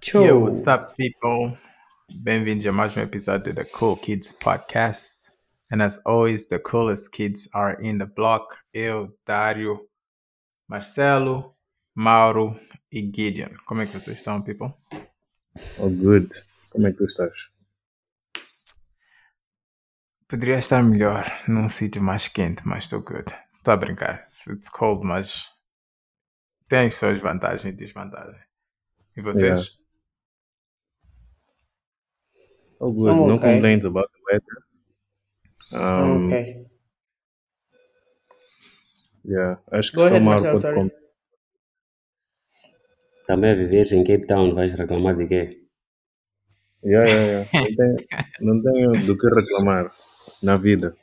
Show. Yo, what's up, people? Bem-vindos a mais um episódio da Cool Kids Podcast. And as always, the coolest kids are in the block. Eu, Dário, Marcelo, Mauro e Gideon. Como é que vocês estão, people? Oh, good. Como é que tu estás? Poderia estar melhor num sítio mais quente, mas estou good. Estou a brincar. It's cold, mas tem as suas vantagens e desvantagens. E vocês? Oh, good. Oh, No okay. complaints about the weather. Um, ok. Yeah, acho que Go só ahead, Marcelo, pode Também viveres em Cape Town, vais reclamar de quê? Yeah, yeah, yeah. Não, tenho, não tenho do que reclamar na vida.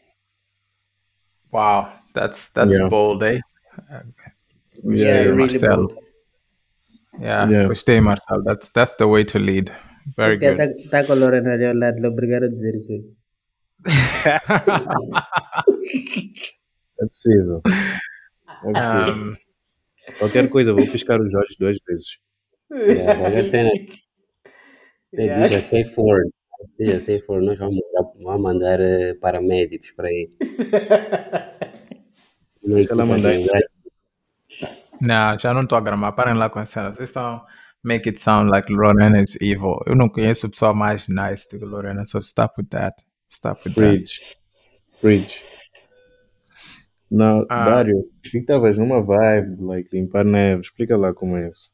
Wow, that's that's Yeah. bold, eh? Gostei, Yeah, really Marcelo. bold. Yeah, Yeah. gostei, Marcelo. That's that's the way to lead. Very good. Está tá com a Lorena ali ao lado, obrigado a dizer isso. É possível. É possível. Um, Qualquer coisa, vou piscar os olhos duas vezes. Yeah, qualquer cena. Tem Yeah. diz a safe word. Seja safe word, nós vamos mandar, vamos mandar eh, paramédicos para aí. Em não, já não estou a gramar. Parem lá com a cena. Vocês estão make it sound like Lorena is evil. Eu não conheço pessoa mais nice do que Lorena, so stop with that. Stop with that. Preach. Preach. Não, Ah. Dário, vi que estavas numa vibe, like, limpar neve. Explica lá como é isso.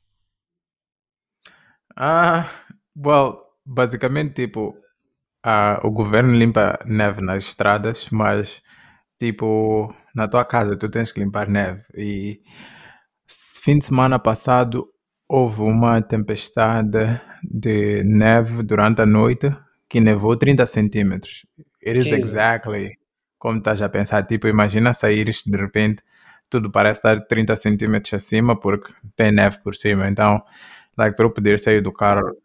Ah, well, basicamente, tipo, ah, o governo limpa neve nas estradas, mas, tipo, na tua casa tu tens que limpar neve. E fim de semana passado houve uma tempestade de neve durante a noite que nevou 30 centímetros. It is exactly como estás a pensar. Tipo, imagina saíres de repente, tudo parece estar 30 centímetros acima porque tem neve por cima. Então, like, para eu poder sair do carro,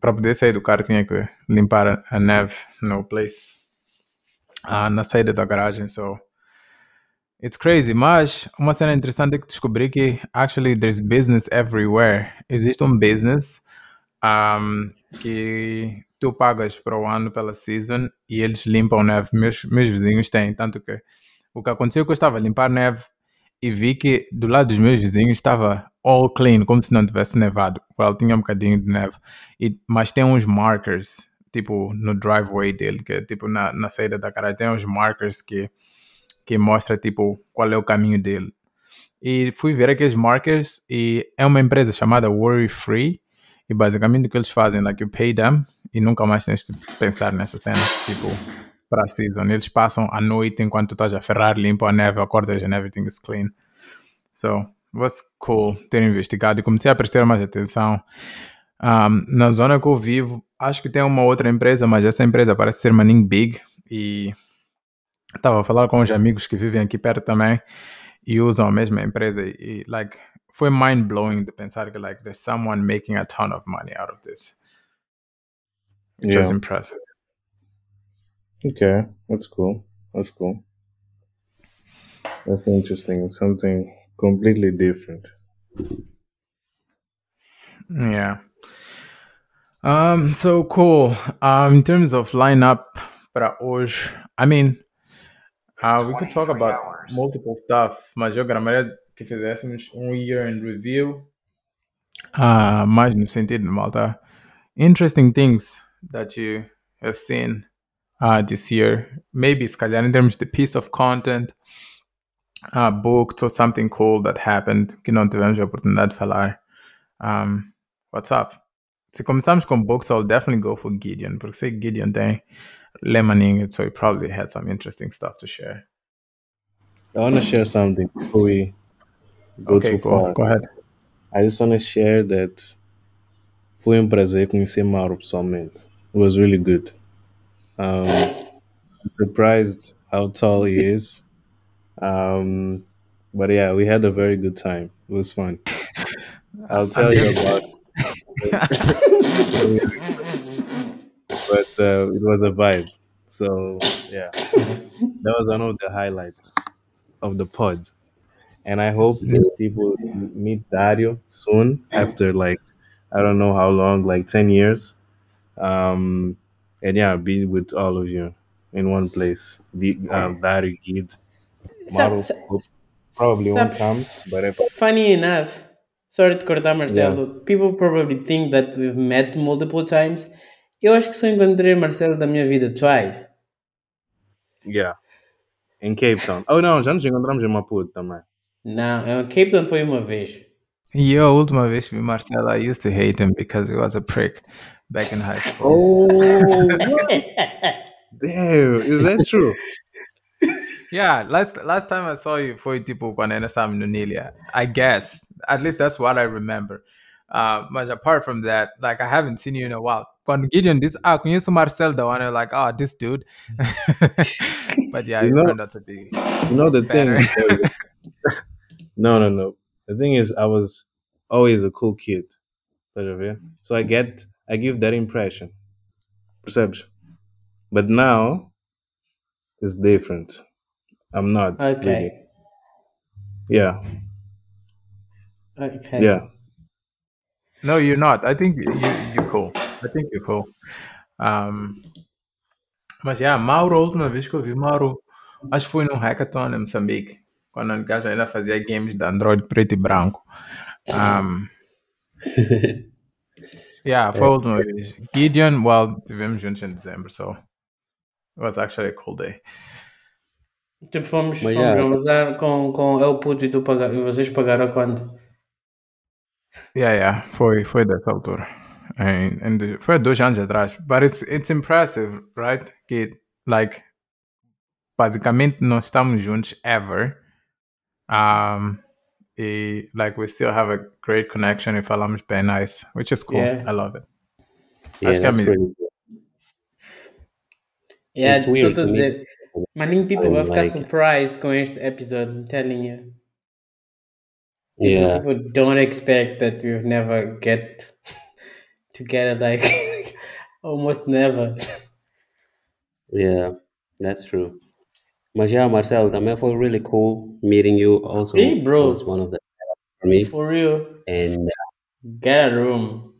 para poder sair do carro tinha que limpar a neve no place, ah, na saída da garagem. So, it's crazy. Mas uma cena interessante é que descobri que actually there's business everywhere. Existe um business um, que tu pagas para o ano pela season e eles limpam neve. Meus, meus vizinhos têm, tanto que o que aconteceu é que eu estava a limpar neve e vi que do lado dos meus vizinhos estava all clean, como se não tivesse nevado. Well, tinha um bocadinho de neve, e, mas tem uns markers, tipo no driveway dele, que é tipo na, na saída da garagem, tem uns markers que, que mostra tipo qual é o caminho dele. E fui ver aqueles markers e é uma empresa chamada Worry Free e basicamente o que eles fazem, like you pay them e nunca mais tens de pensar nessa cena, tipo, para a season. Eles passam a noite enquanto tu estás a ferrar, limpam a neve, acordas and everything is clean. So, was cool ter investigado e comecei a prestar mais atenção. Um, na zona que eu vivo, acho que tem uma outra empresa, mas essa empresa parece ser maninho big e estava a falar com uns amigos que vivem aqui perto também e usam a mesma empresa e, like foi mind blowing de pensar que like there's someone making a ton of money out of this. It was Yeah. impressive. Okay, that's cool. That's cool. That's interesting. It's something completely different. Yeah. Um. So cool. Um. In terms of lineup para hoje, I mean, uh, we could talk about multiple stuff. Mas eu gramaria que fizéssemos um year in review. Uh, mais no sentido, malta. Interesting things that you have seen uh, this year. Maybe, se calhar, in terms of the piece of content, uh, books or something cool that happened que não tivemos a oportunidade de falar. Um, what's up? Se começarmos com books, I'll definitely go for Gideon, porque sei que Gideon tem Lemaning, so he probably had some interesting stuff to share. I want to share something before we go okay, too go, far. go ahead. I just want to share that foi um prazer conhecer Mauro pessoalmente. It was really good. Um, I'm surprised how tall he is. Um, but yeah, we had a very good time. It was fun. I'll tell you about uh, it was a vibe. So yeah, that was one of the highlights of the pod. And I hope that people meet Dario soon after like I don't know how long, like 10 years. Um, and yeah, be with all of you in one place. The um, Barry Gid. Hope- probably won't come, but if Funny enough, sorry to cortar, Marcelo. People probably think that we've met multiple times. Eu acho que só encontrei Marcelo da minha vida twice. yeah, in Cape Town. Oh não, já nos encontramos em Maputo também. Não, em Cape Town foi uma vez. E eu, a última vez que vi Marcelo, I used to hate him because he was a prick back in high school. Oh, damn, is that true? Yeah, last last time I saw you foi tipo quando ainda estávamos no Nilia. I guess. At least that's what I remember. Uh, but apart from that, like I haven't seen you in a while. Quando Gideon this ah, conheço o Marcel da one, I'm like, oh, this dude. but yeah, You it know- turned out to be You know the thing. no, no, no. The thing is, I was always a cool kid. Tá a ver? So I get, I give that impression. perception. But now, it's different. I'm not. Really. Yeah, Ok. yeah. No, you're not. I think you you're cool. I think you're cool. Um, mas yeah, Mauro, a última vez que eu vi Mauro, acho que foi num hackathon em Moçambique, quando o gajo ainda fazia games de Android preto e branco. Um, yeah, foi a última vez. Gideon, well, tivemos juntos em dezembro, so it was actually a cool day. Tipo, fomos, Mas fomos almoçar com, com eu puto e, tu paga, e vocês pagaram quanto? Yeah, yeah, foi, foi dessa altura. And, and foi dois anos atrás. But it's, it's impressive, right? Que, like, basicamente nós estamos juntos ever. Um, e, like, we still have a great connection e falamos bem nice, which is cool. Yeah. I love it. Yeah, Acho que é really cool. Yeah, It's weird tô a me. dizer. Maninho people I'm vai ficar like- surprised com este episode, I'm telling you. Yeah, People don't expect that we've never get together like almost never. yeah, that's true. Mas yeah, Marcel, também foi really cool meeting you. Also, Hey, bro. was one of the for me. For real. And Get a room.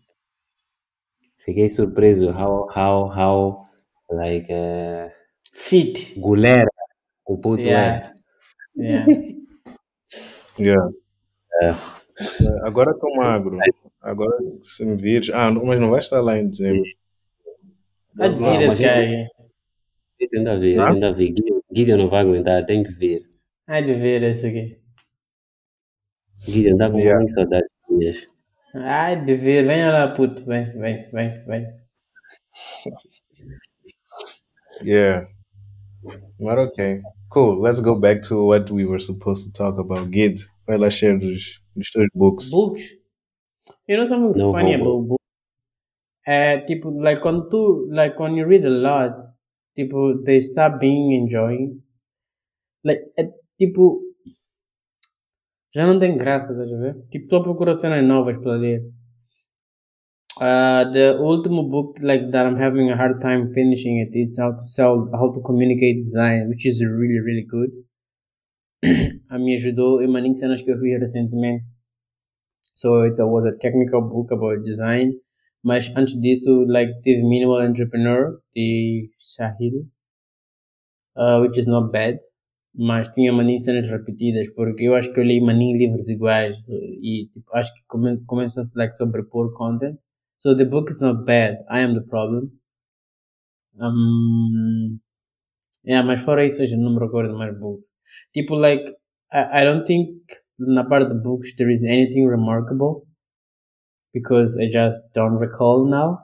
fiquei surpreso how how how like uh, Fit. gulera o puto Yeah. é. Yeah. Yeah. É. Agora estou magro. Agora, se me vires. Ah, não, mas não vai estar lá em dezembro. Há de vir Não, esse gajo. Eu tento ver, Hã? tento ver. Gideon, Gideon não vai aguentar, tem que ver. Há de ver esse aqui. Gideon tá com Yeah. muita saudade minhas. Há de ver. Venha lá, puto. Vem, vem, vem, vem. Yeah. But okay. Cool. Let's go back to what we were supposed to talk about. Gid, vai lá share dos, dos teus books. Books. You know something No funny homo. about books? É, tipo, like, on two, like, when you read a lot, tipo, they stop being enjoying. Like, é, tipo, já não tem graça, estás a ver? Tipo, estou à procura de cenas novas para ler. Uh, the ultimate book, like, that I'm having a hard time finishing it, it's how to sell, how to communicate design, which is really, really good. a ah, me ajudou em maninho cenas que eu vi recentemente. So it was a technical book about design. Mas antes disso, like teve Minimal Entrepreneur the Sahil, uh, which is not bad. Mas tinha maninho cenas repetidas, porque eu acho que eu li maninho livros iguais e tipo, acho que come, começam a like, sobrepor content. So the book is not bad. I am the problem. Um, yeah, mas fora isso, eu não me recordo mais book. Tipo, like, I, I don't think na parte de books there is anything remarkable because I just don't recall now.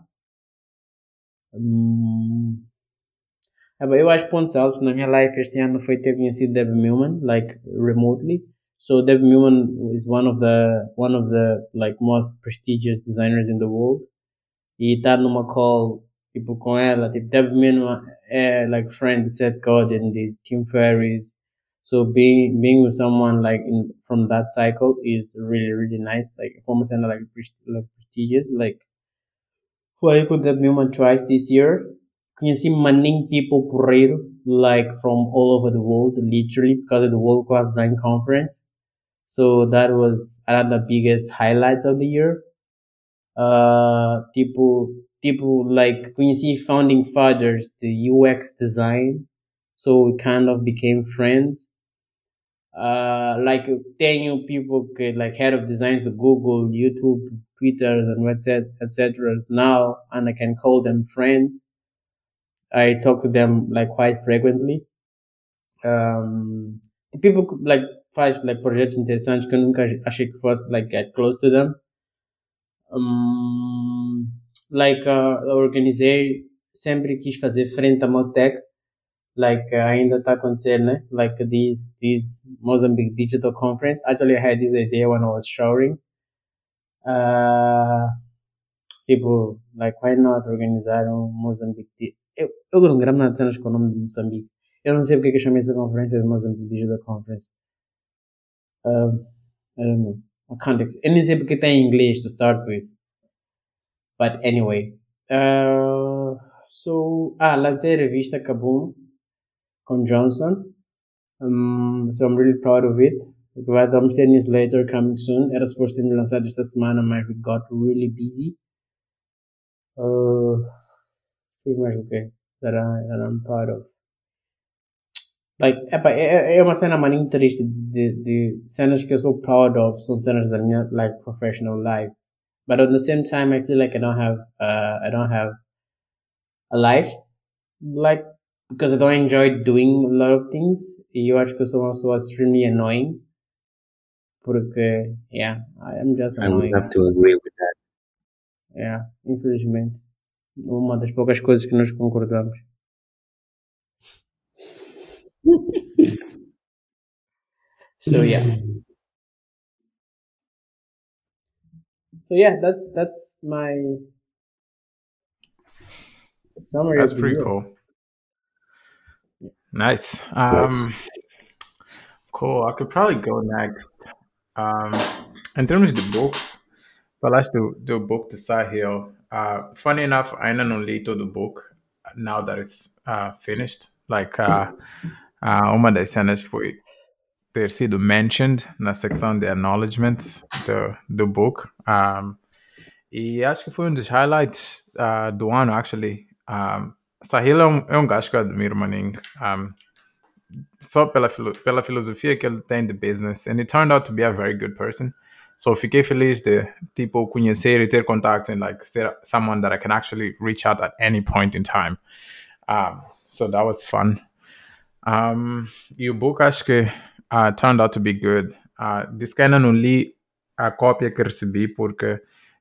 Hum, eu acho que pontos altos na minha life este ano foi ter conhecido Deb Millman, like remotely. So Deb Millman is one of the one of the like most prestigious designers in the world. E estar numa call tipo com ela, tipo Deb é like friend de Seth Godin, de Tim Ferriss. So being being with someone like in from that cycle is really really nice. Like for me, like pres- like prestigious. Like foi com Deb Millman twice this year. Can you see many people porreiro, like from all over the world, literally because of the World Class Design Conference. So that was one of the biggest highlights of the year. Uh, tipo, tipo, like, conheci founding fathers the UX design, so we kind of became friends. Uh, like, new people que, like, head of designs to Google, YouTube, Twitter, and etc., etc. now, and I can call them friends. I talk to them, like, quite frequently. Um, people, que, like, faz, like, projetos interessantes que eu achei que fosse, like, get close to them. Um, like, uh, eu organizei, sempre quis fazer frente à Mostec, like uh, ainda está acontecendo. Like this this Mozambique Digital Conference. Actually, I had this idea when I was showering. Uh, like why not organizar um Mozambique? Eu, eu não gravo nada de cenas com o nome de Moçambique. Eu não sei porque que chamei essa conferência de Mozambique Digital Conference. Um, I don't know. I can't ex- Eu nem sei porque está em inglês to start with. But anyway. Uh, so, ah, a revista Kaboom com Johnson. Um, so I'm really proud of it. Dar uns 10 newsletter coming soon. Era ter lançado esta semana, mas we got really busy. Uh, que mais o quê? That, I, that I'm proud of. Like, é, é uma cena maninho triste de, de cenas que eu sou proud of, são cenas da minha, like, professional life. But at the same time, I feel like I don't have, uh, I don't have a life. Like, because I don't enjoy doing a lot of things. E eu acho que eu sou uma pessoa extremely annoying. Porque, yeah, I am just I would annoying. have to agree with that. Yeah, infelizmente. Uma das poucas coisas que nós concordamos. so yeah. So yeah, that's that's my summary. That's pretty cool. Nice. Um, cool. I could probably go next. Um, in terms of the books, falaste do, do book to Sahil. Uh, funny enough, I li todo the book now that it's uh, finished. Like, uh, uh, uma das cenas foi ter sido mentioned na secção de acknowledgements do, do book. Um, e acho que foi um dos highlights uh, do ano, actually. Um, Sahil é um, é um gajo que eu admiro, maninho. Um, só pela, filo- pela filosofia que ele tem de business. And it turned out to be a very good person. So fiquei feliz de, tipo, conhecer e ter contato and, like, ser someone that I can actually reach out at any point in time. Um, so that was fun. Um, e o book acho que uh, turned out to be good. Uh, disse que ainda não li a cópia que recebi porque,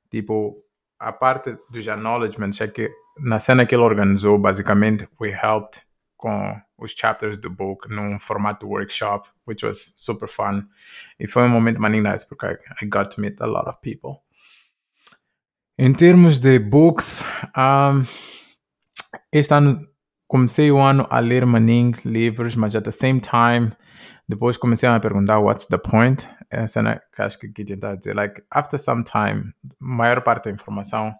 tipo, a parte dos acknowledgements é que na cena que ele organizou, basicamente, we helped com os chapters do book num formato workshop, which was super fun. E foi um momento maninho nice porque I, I got to meet a lot of people. Em termos de books, um, este ano comecei o ano a ler maninho livros, mas at the same time, depois comecei a me perguntar what's the point? É a cena que acho que aqui tentar dizer, like, after some time, maior parte da informação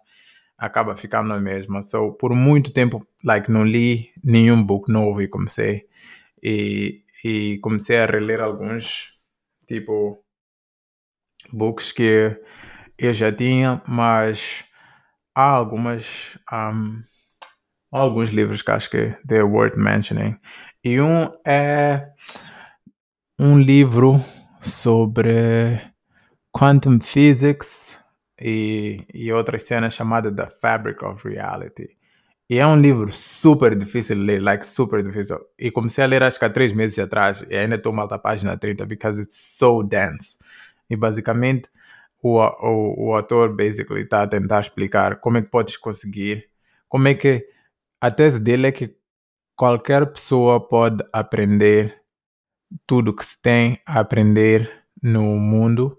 acaba ficando a mesma. So, por muito tempo, like, não li nenhum book novo e comecei. E, e comecei a reler alguns, tipo, books que eu já tinha, mas há algumas, um, alguns livros que acho que they're worth mentioning. E um é um livro sobre quantum physics e, e outras cenas chamada The Fabric of Reality. E é um livro super difícil de ler, like super difícil. E comecei a ler acho que há três meses atrás e ainda estou mal da página 30 because it's so dense. E basicamente o, o, o autor basically está a tentar explicar como é que podes conseguir, como é que a tese dele é que qualquer pessoa pode aprender tudo que se tem a aprender no mundo,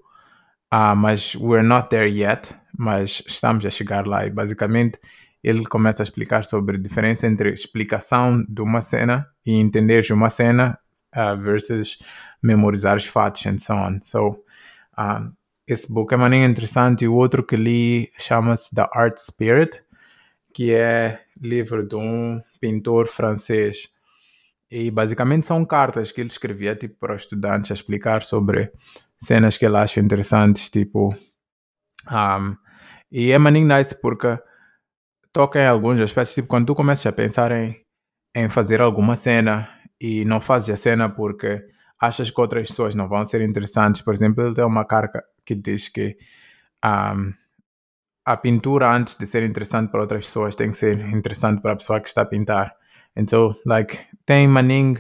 ah, mas we're not there yet, mas estamos a chegar lá e basicamente ele começa a explicar sobre a diferença entre explicação de uma cena e entender de uma cena ah, versus memorizar os fatos and so on. So, ah, esse book é maneiro interessante. E o outro que li chama-se The Art Spirit, que é livro de um pintor francês. E basicamente são cartas que ele escrevia tipo, para os estudantes a explicar sobre cenas que ele acha interessantes, tipo. Um, E é maninho nice porque toca em alguns aspectos, tipo, quando tu começas a pensar em, em fazer alguma cena e não fazes a cena porque achas que outras pessoas não vão ser interessantes. Por exemplo, ele tem uma carta que diz que um, a pintura, antes de ser interessante para outras pessoas, tem que ser interessante para a pessoa que está a pintar. Então, like, tem maning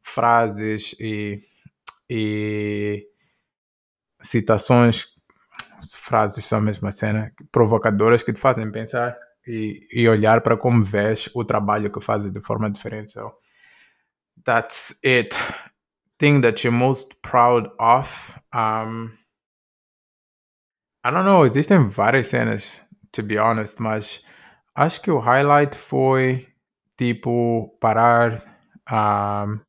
frases e, e citações, frases são a mesma cena, provocadoras que te fazem pensar e, e olhar para como vês o trabalho que fazes de forma diferente. So, that's it. Thing that you're most proud of. Um, I don't know, existem várias cenas, to be honest, mas acho que o highlight foi tipo parar um,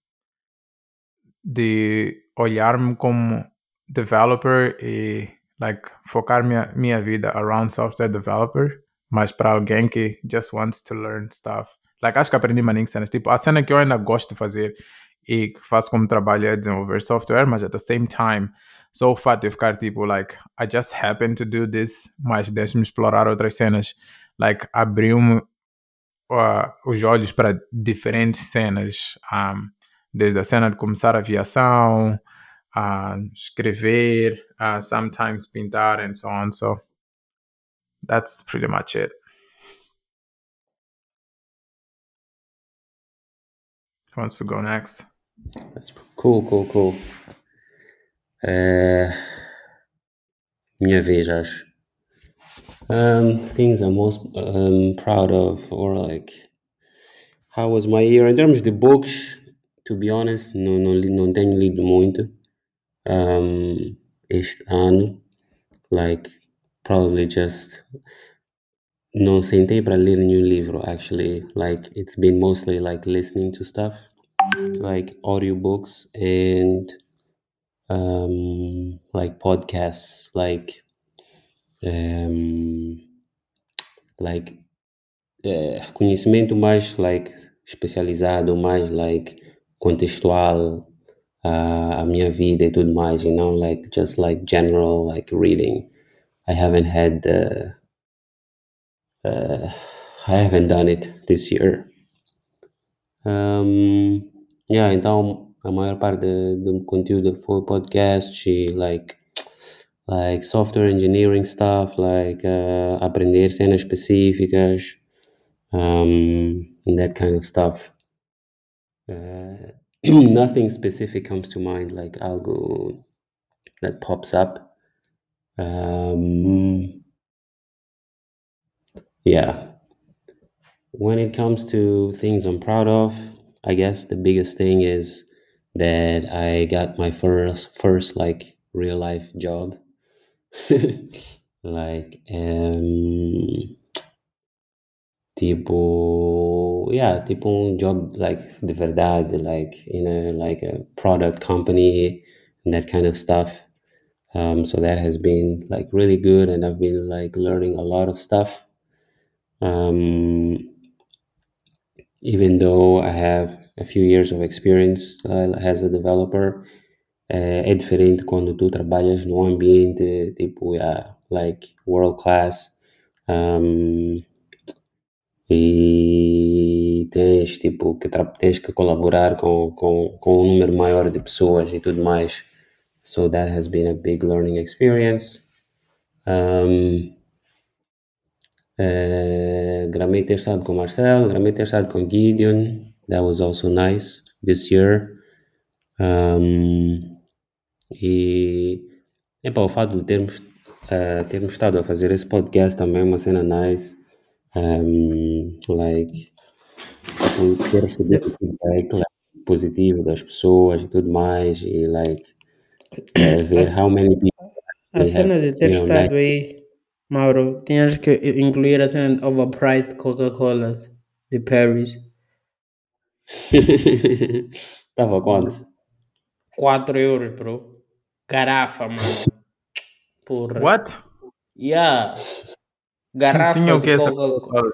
de olhar-me como developer e like focar minha minha vida around software developer, mas para alguém que just wants to learn stuff. Like acho que aprendi maninho cenas, tipo a cena que eu ainda gosto de fazer e faço como trabalho é desenvolver software, mas at the same time só o fato de ficar tipo like I just happen to do this, mas deixe-me explorar outras cenas, like abriu-me uh, os olhos para diferentes cenas, um, desde a cena de começar a aviação, a escrever, uh, sometimes pintar and so on. So that's pretty much it. Who wants to go next? That's cool, cool, cool. Uh, minha vez, acho. Um, things I'm most um, proud of, or like, how was my year? In terms de books, to be honest, não, não, não tenho lido muito um, este ano. Like, probably just não sentei para ler nenhum livro, actually. Like, it's been mostly like listening to stuff, like audiobooks and um, like podcasts, like um, like eh, conhecimento mais like especializado, mais like contextual à, à minha vida e tudo mais, you know, like just like general like reading. I haven't had the uh, I haven't done it this year. Um, yeah, então a maior parte do conteúdo foi podcasts e like like software engineering stuff, like uh, aprender cenas específicas, um, and that kind of stuff. Uh, nothing specific comes to mind, like algo that pops up. Um, yeah. When it comes to things I'm proud of, I guess the biggest thing is that I got my first first like real life job. like um tipo yeah, tipo um job like de verdade, like in a like a product company and that kind of stuff. Um, so that has been like really good, and I've been like learning a lot of stuff. Um, even though I have a few years of experience uh, as a developer, eh, é diferente quando tu trabalhas num ambiente tipo, yeah, like world class, um, e tens tipo que tens que colaborar com, com, com um número maior de pessoas e tudo mais. So that has been a big learning experience. Um, eh, gramei ter estado com Marcel, gramei ter estado com Gideon. That was also nice this year. Um, e epá, o fato de termos, eh, termos estado a fazer esse podcast também é uma cena nice. Um, like, tipo, ter recebido feedback like, positivo das pessoas e tudo mais. E like, eh, ver how many people A cena have, de ter you know, estado nice aí, Mauro, tinhas que incluir a cena de overpriced Coca-Cola de Paris. Tava quanto? 4 euros, bro. Garrafa, mano. Porra. What? Yeah. Garrafa Tinha o de que essa Coca-Cola.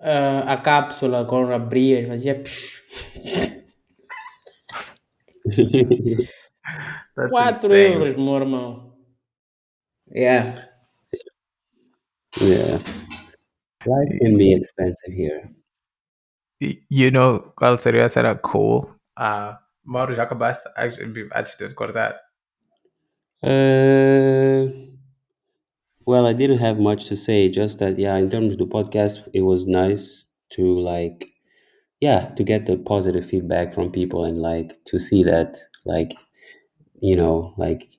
Ah, a cápsula com abria, fazia. psh. That's 4 insane. euros, meu irmão. Yeah. Yeah, life can be expensive here. You know qual seria essa era cool? Ah, Mauro, já acabaste? Actually, Antes de eu te cortar. Uh, well, I didn't have much to say. Just that, yeah, in terms of the podcast, it was nice to like, yeah, to get the positive feedback from people and like to see that, like, you know, like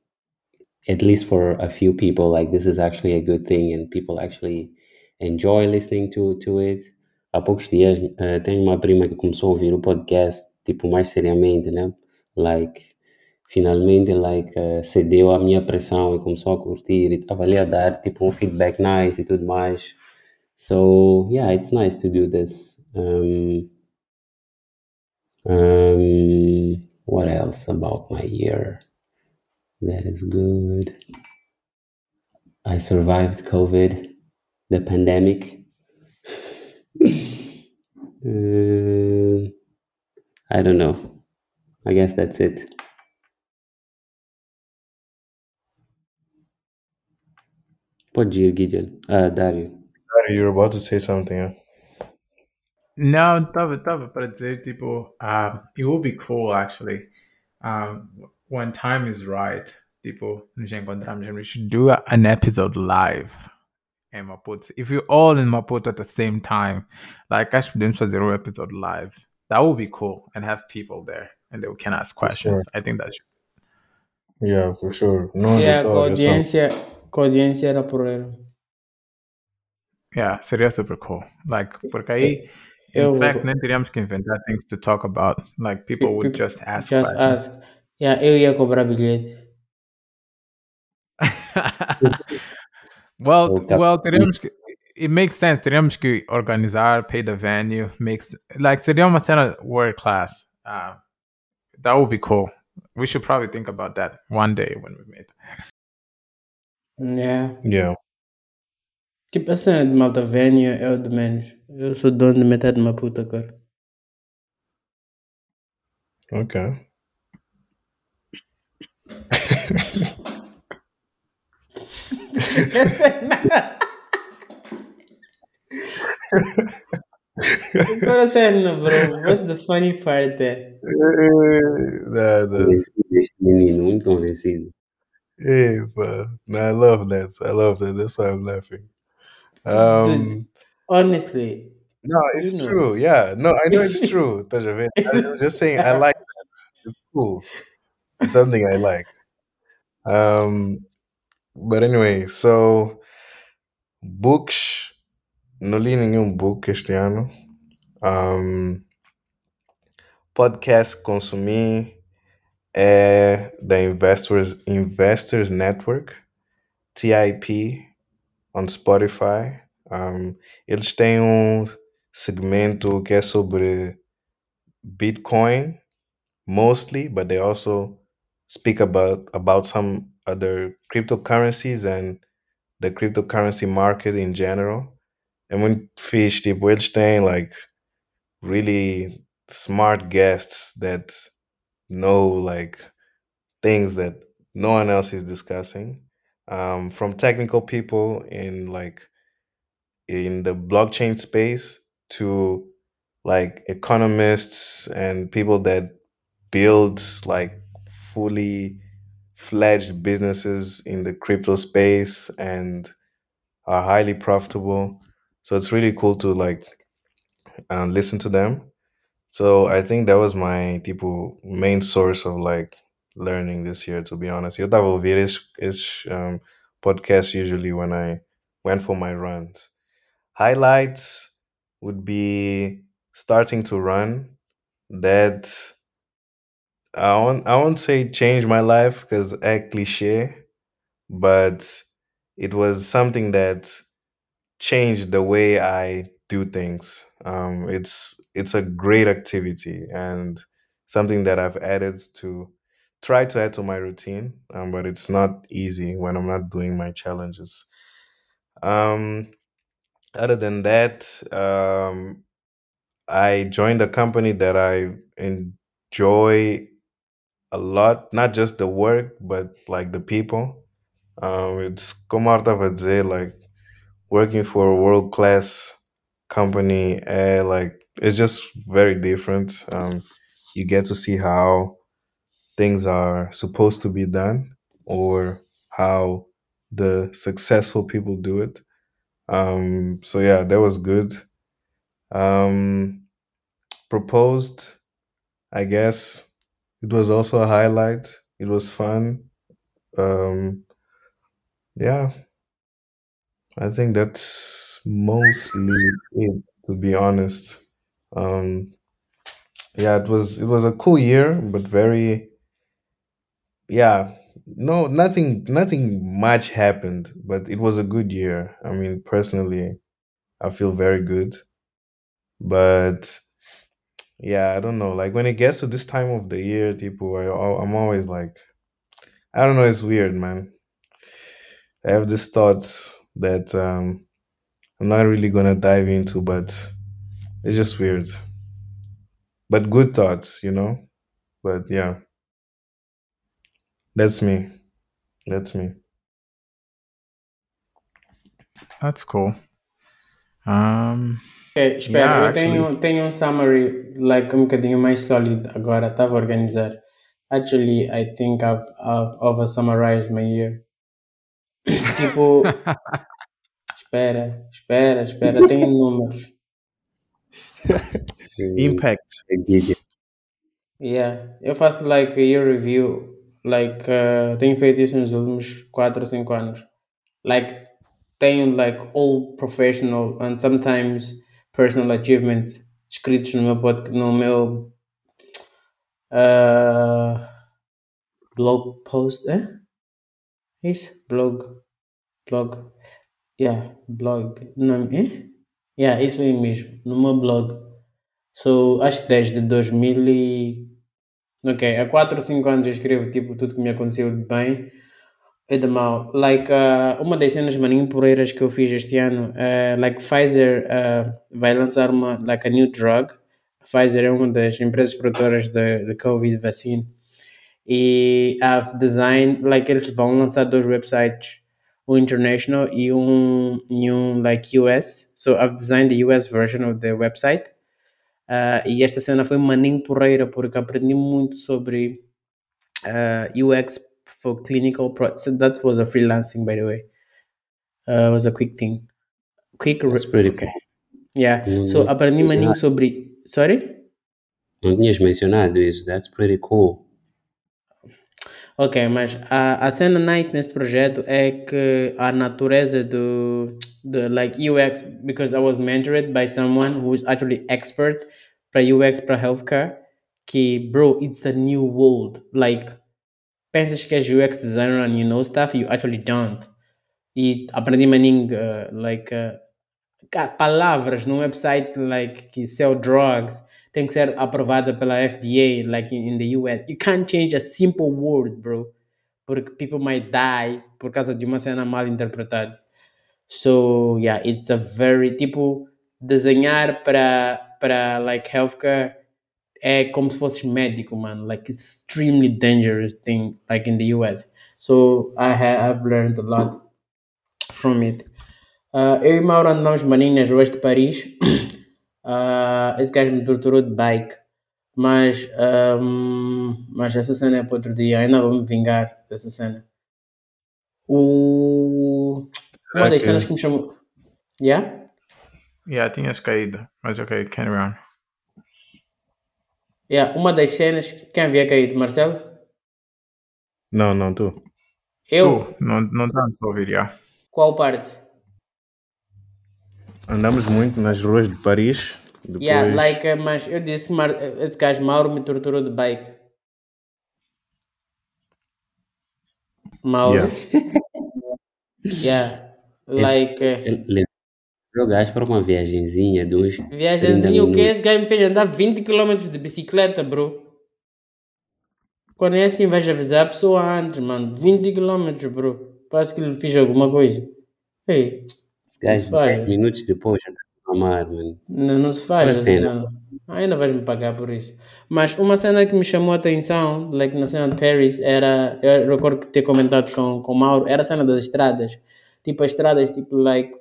at least for a few people, like this is actually a good thing and people actually enjoy listening to to it. Há poucos dias uh, tenho uma prima que começou a ouvir o podcast tipo mais seriamente, né? Like finalmente like uh, cedeu à minha pressão e começou a curtir e estava a dar tipo um feedback nice e tudo mais. So yeah, it's nice to do this. Um, um, what else about my year? That is good. I survived COVID, the pandemic. Uh, I don't know. I guess that's it. Pode ir, Gideon. Uh, Dario. You're about to say something, huh? Não, tava, tava para dizer, tipo, um, it would be cool, actually, um, when time is right, tipo, nos encontramos, we should do a- an episode live em Maputo. If you're all in Maputo at the same time, like, acho que podemos fazer um episode live. That would be cool, and have people there, and they can ask questions. I think that should Yeah, for sure. No, Yeah, no, com a it's some- audiência, com a audiência era por ele. Yeah, seria super cool. Like, porque aí, in Eu- fact, nem teríamos que inventar things to talk about. Like, people would just ask Just questions. ask. Yeah, eu ia cobrar bilhete. well, Okay. well, teríamos que. It makes sense. Teríamos que organizar, pay the venue, makes like seria uma cena world class. Uh, that would be cool. We should probably think about that one day when we meet. Yeah. Yeah. Tipo, a cena de malta venue é o de menos. Eu sou dono de metade de uma puta, cara. Okay. Agora sério, bro. What's the funny part there? the, the, Convencido, este menino, muito convencido. Hey, but no, I love that. I love that. That's why I'm laughing. Um, Honestly. no, it's you know. true. Yeah, no, I know it's true. I'm just saying, I like that. It's cool. It's something I like. Um, but anyway, so books. No li nenhum book este ano. Um, podcast consumi é da Investors Investors Network, TIP, on Spotify. Um, eles têm um segmento que é sobre Bitcoin, mostly, but they also speak about about some other cryptocurrencies and the cryptocurrency market in general. É muito fixe, tipo, eles têm like really smart guests that know like things that no one else is discussing. Um, from technical people in like in the blockchain space to like economists and people that build like fully fledged businesses in the crypto space and are highly profitable. So it's really cool to like um, listen to them. So I think that was my tipo main source of like learning this year. To be honest, eu estava a ouvir esse um, podcast usually when I went for my runs. Highlights would be starting to run. That I won't I won't say change my life because a cliche, but it was something that changed the way I do things. Um, it's it's a great activity and something that I've added to try to add to my routine. Um, but it's not easy when I'm not doing my challenges. Um, other than that, um, I joined a company that I enjoy a lot, not just the work, but like the people. Um, it's eu estava a dizer, like working for a world class company, uh, like it's just very different. Um, you get to see how things are supposed to be done or how the successful people do it. Um, so yeah, that was good. Um, proposed, I guess it was also a highlight. It was fun. Um, yeah, I think that's mostly it, to be honest. Um, yeah, it was it was a cool year, but very yeah, no, nothing nothing much happened, but it was a good year. I mean, personally, I feel very good. But yeah, I don't know. Like when it gets to this time of the year, people, I, I'm always like, I don't know. It's weird, man. I have these thoughts that um, I'm not really gonna dive into, but it's just weird. But good thoughts, you know. But yeah, that's me. That's me. That's cool. Um, Ok, espera, Yeah, eu tenho, actually- tenho um summary like um bocadinho mais sólido agora, estava a organizar. Actually, I think I've, I've over summarized my year. tipo, espera, espera, espera, tenho números. Impact. Yeah, eu faço like a year review, like uh, tenho feito isso nos últimos 4 ou 5 anos. Like tenho like all professional and sometimes personal achievements escritos no meu pod, no meu uh, blog post, eh? Isso, blog, blog, yeah, blog, não, eh? Yeah, isso aí mesmo, no meu blog. So, acho que desde 2000 e... Ok, há 4 ou 5 anos eu escrevo tipo tudo que me aconteceu de bem e de mal. Like, uh, uma das cenas maninho poreiras que eu fiz este ano, uh, like Pfizer uh, vai lançar uma, like a new drug. Pfizer é uma das empresas produtoras de, de Covid vaccine. E I've designed, like eles vão lançar dois websites, um international e um, e um like US. So I've designed the US version of the website. Uh, e esta cena foi maninho porreira porque aprendi muito sobre uh, UX for clinical so that was a freelancing by the way uh, was a quick thing quick That's pretty okay. cool. yeah Não- so aprendi maninho sobre sorry Não tinhas mencionado isso. That's pretty cool. Ok, mas a, a cena nice neste projeto é que a natureza do, do like UX, because I was mentored by someone who is actually expert para UX para healthcare, que bro, it's a new world. Like, pensas que és UX designer and you know stuff, you actually don't. E aprendi maninho, uh, like, uh, palavras num website like que sell drugs tem que ser aprovada pela FDA like in, the US you can't change a simple word bro. Porque people might die por causa de uma cena mal interpretada. So yeah it's a very tipo desenhar para para like healthcare é como se fosse médico mano. Like extremely dangerous thing like in the US so I have learned a lot from it. Uh, eu e Mauro andamos maninho nas ruas de Paris. Uh, esse gajo me torturou de bike. Mas, um, mas essa cena é para outro dia. Ainda vou me vingar dessa cena. O... Uma Será das que- cenas que me chamou. Yeah? yeah, tinhas caído, mas ok, carry on. Yeah. Uma das cenas. Quem havia caído? Marcelo? Não, não, tu. Eu? Tu, não, não estamos a ouvir, já. Qual parte? Andamos muito nas ruas de Paris. Depois... Yeah, like, uh, mas eu disse que Mar... esse gajo Mauro me torturou de bike. Mauro? Yeah. Yeah. Like. Ele levou o gajo para uma viagenzinha de uns 30 Viagemzinho, o que esse gajo me fez andar 20 km de bicicleta, bro. Quando é assim, vais avisar a pessoa antes, mano. 20 km, bro. Parece que ele fez alguma coisa. Ei, Esse gajo, Vai. 10 minutos depois, já mano. não, não se faz. Assim, não. Ainda vais me pagar por isso. Mas uma cena que me chamou a atenção, like na cena de Paris, era. Eu recordo que ter comentado com, com o Mauro, era a cena das estradas. Tipo, as estradas, tipo, like.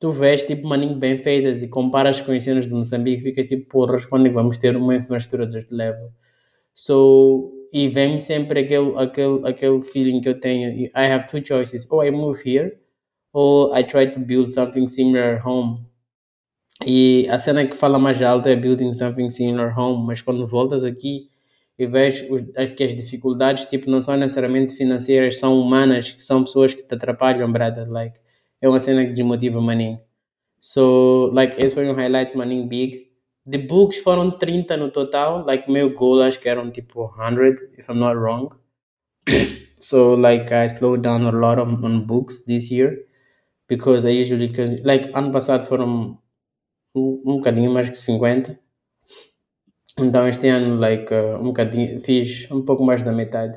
tu vês tipo maninho bem feitas e comparas com as cenas de Moçambique, fica tipo, porra, quando que vamos ter uma infraestrutura deste level? So, e vem sempre aquele, aquele, aquele feeling que eu tenho. I have two choices. Or I move here, or I try to build something similar at home. E a cena que fala mais alta é building something similar home, mas quando voltas aqui e vês que as dificuldades tipo, não são necessariamente financeiras, são humanas, que são pessoas que te atrapalham, brother. Like, é uma cena que desmotiva maninho. So, like, esse foi um highlight maninho big. The books foram 30 no total. Like, meu goal acho que eram tipo 100, if I'm not wrong. so, like, I slowed down a lot on, on books this year. Because I usually, like, ano passado foram um, um bocadinho mais que 50. Então este ano, like, uh, um bocadinho, fiz um pouco mais da metade.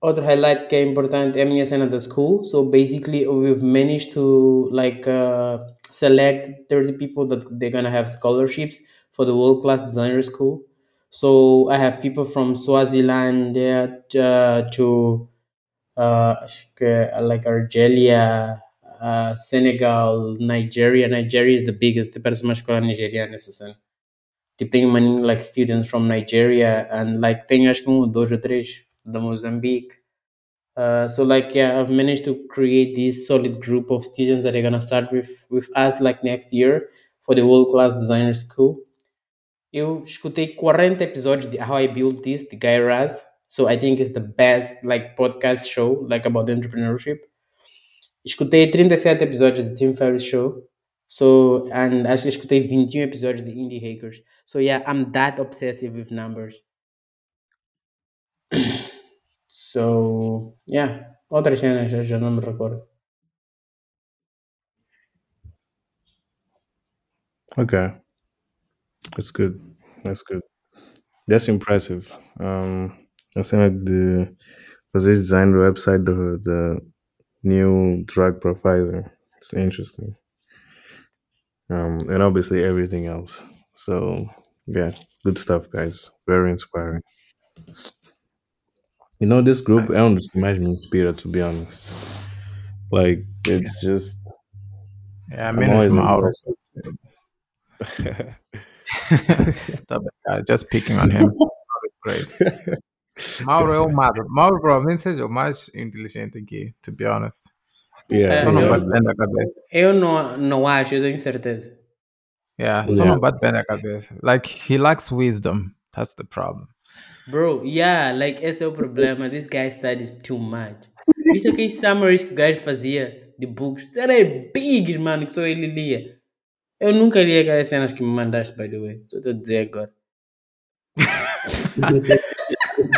Outro highlight que é importante é a minha cena da school. So basically, we've managed to like uh, select 30 people that they're gonna have scholarships for the world class designer school. So I have people from Swaziland uh, to uh, like Argelia, uh, Senegal, Nigeria. Nigeria is the biggest, parece uma escola nigeriana. Tipo, tem many like students from Nigeria and like tem acho que um, dois ou três Mozambique. Uh, so like yeah, I've managed to create this solid group of students that are gonna start with with us like next year for the world class designer school. Eu escutei 40 episódios de How I Built This, the Guy Raz. So I think it's the best like podcast show like about entrepreneurship. Escutei 37 episódios de Tim Ferriss Show. So, and acho que escutei 21 episódios de Indie Hackers. So yeah, I'm that obsessive with numbers. so, yeah. Outras cenas já, não me recordo. Okay. That's good. That's good. That's impressive. Um, a cena de fazer design do website do, the new drug profiler. It's interesting. Um, and obviously everything else. So yeah, good stuff, guys. Very inspiring. You know, this group, I don't imagine inspired to be honest. Like it's just Yeah, I I'm mean, it's Mauro. Stop it, guys. Just picking on him. Great. Mauro é o Mauro. Mauro provavelmente seja o mais inteligente aqui, to be honest. yeah, Só não eu- bate bem na cabeça. Eu não, não acho, eu tenho certeza. Yeah, só Yeah. não bate bem na cabeça. Like, he lacks wisdom. That's the problem. Bro, yeah, like esse é o problema. This guy studies too much. Visto aqueles summaries que o gajo fazia de books, era big, mano, que só ele lia. Eu nunca li aquelas cenas que me mandaste, by the way. Estou a dizer agora.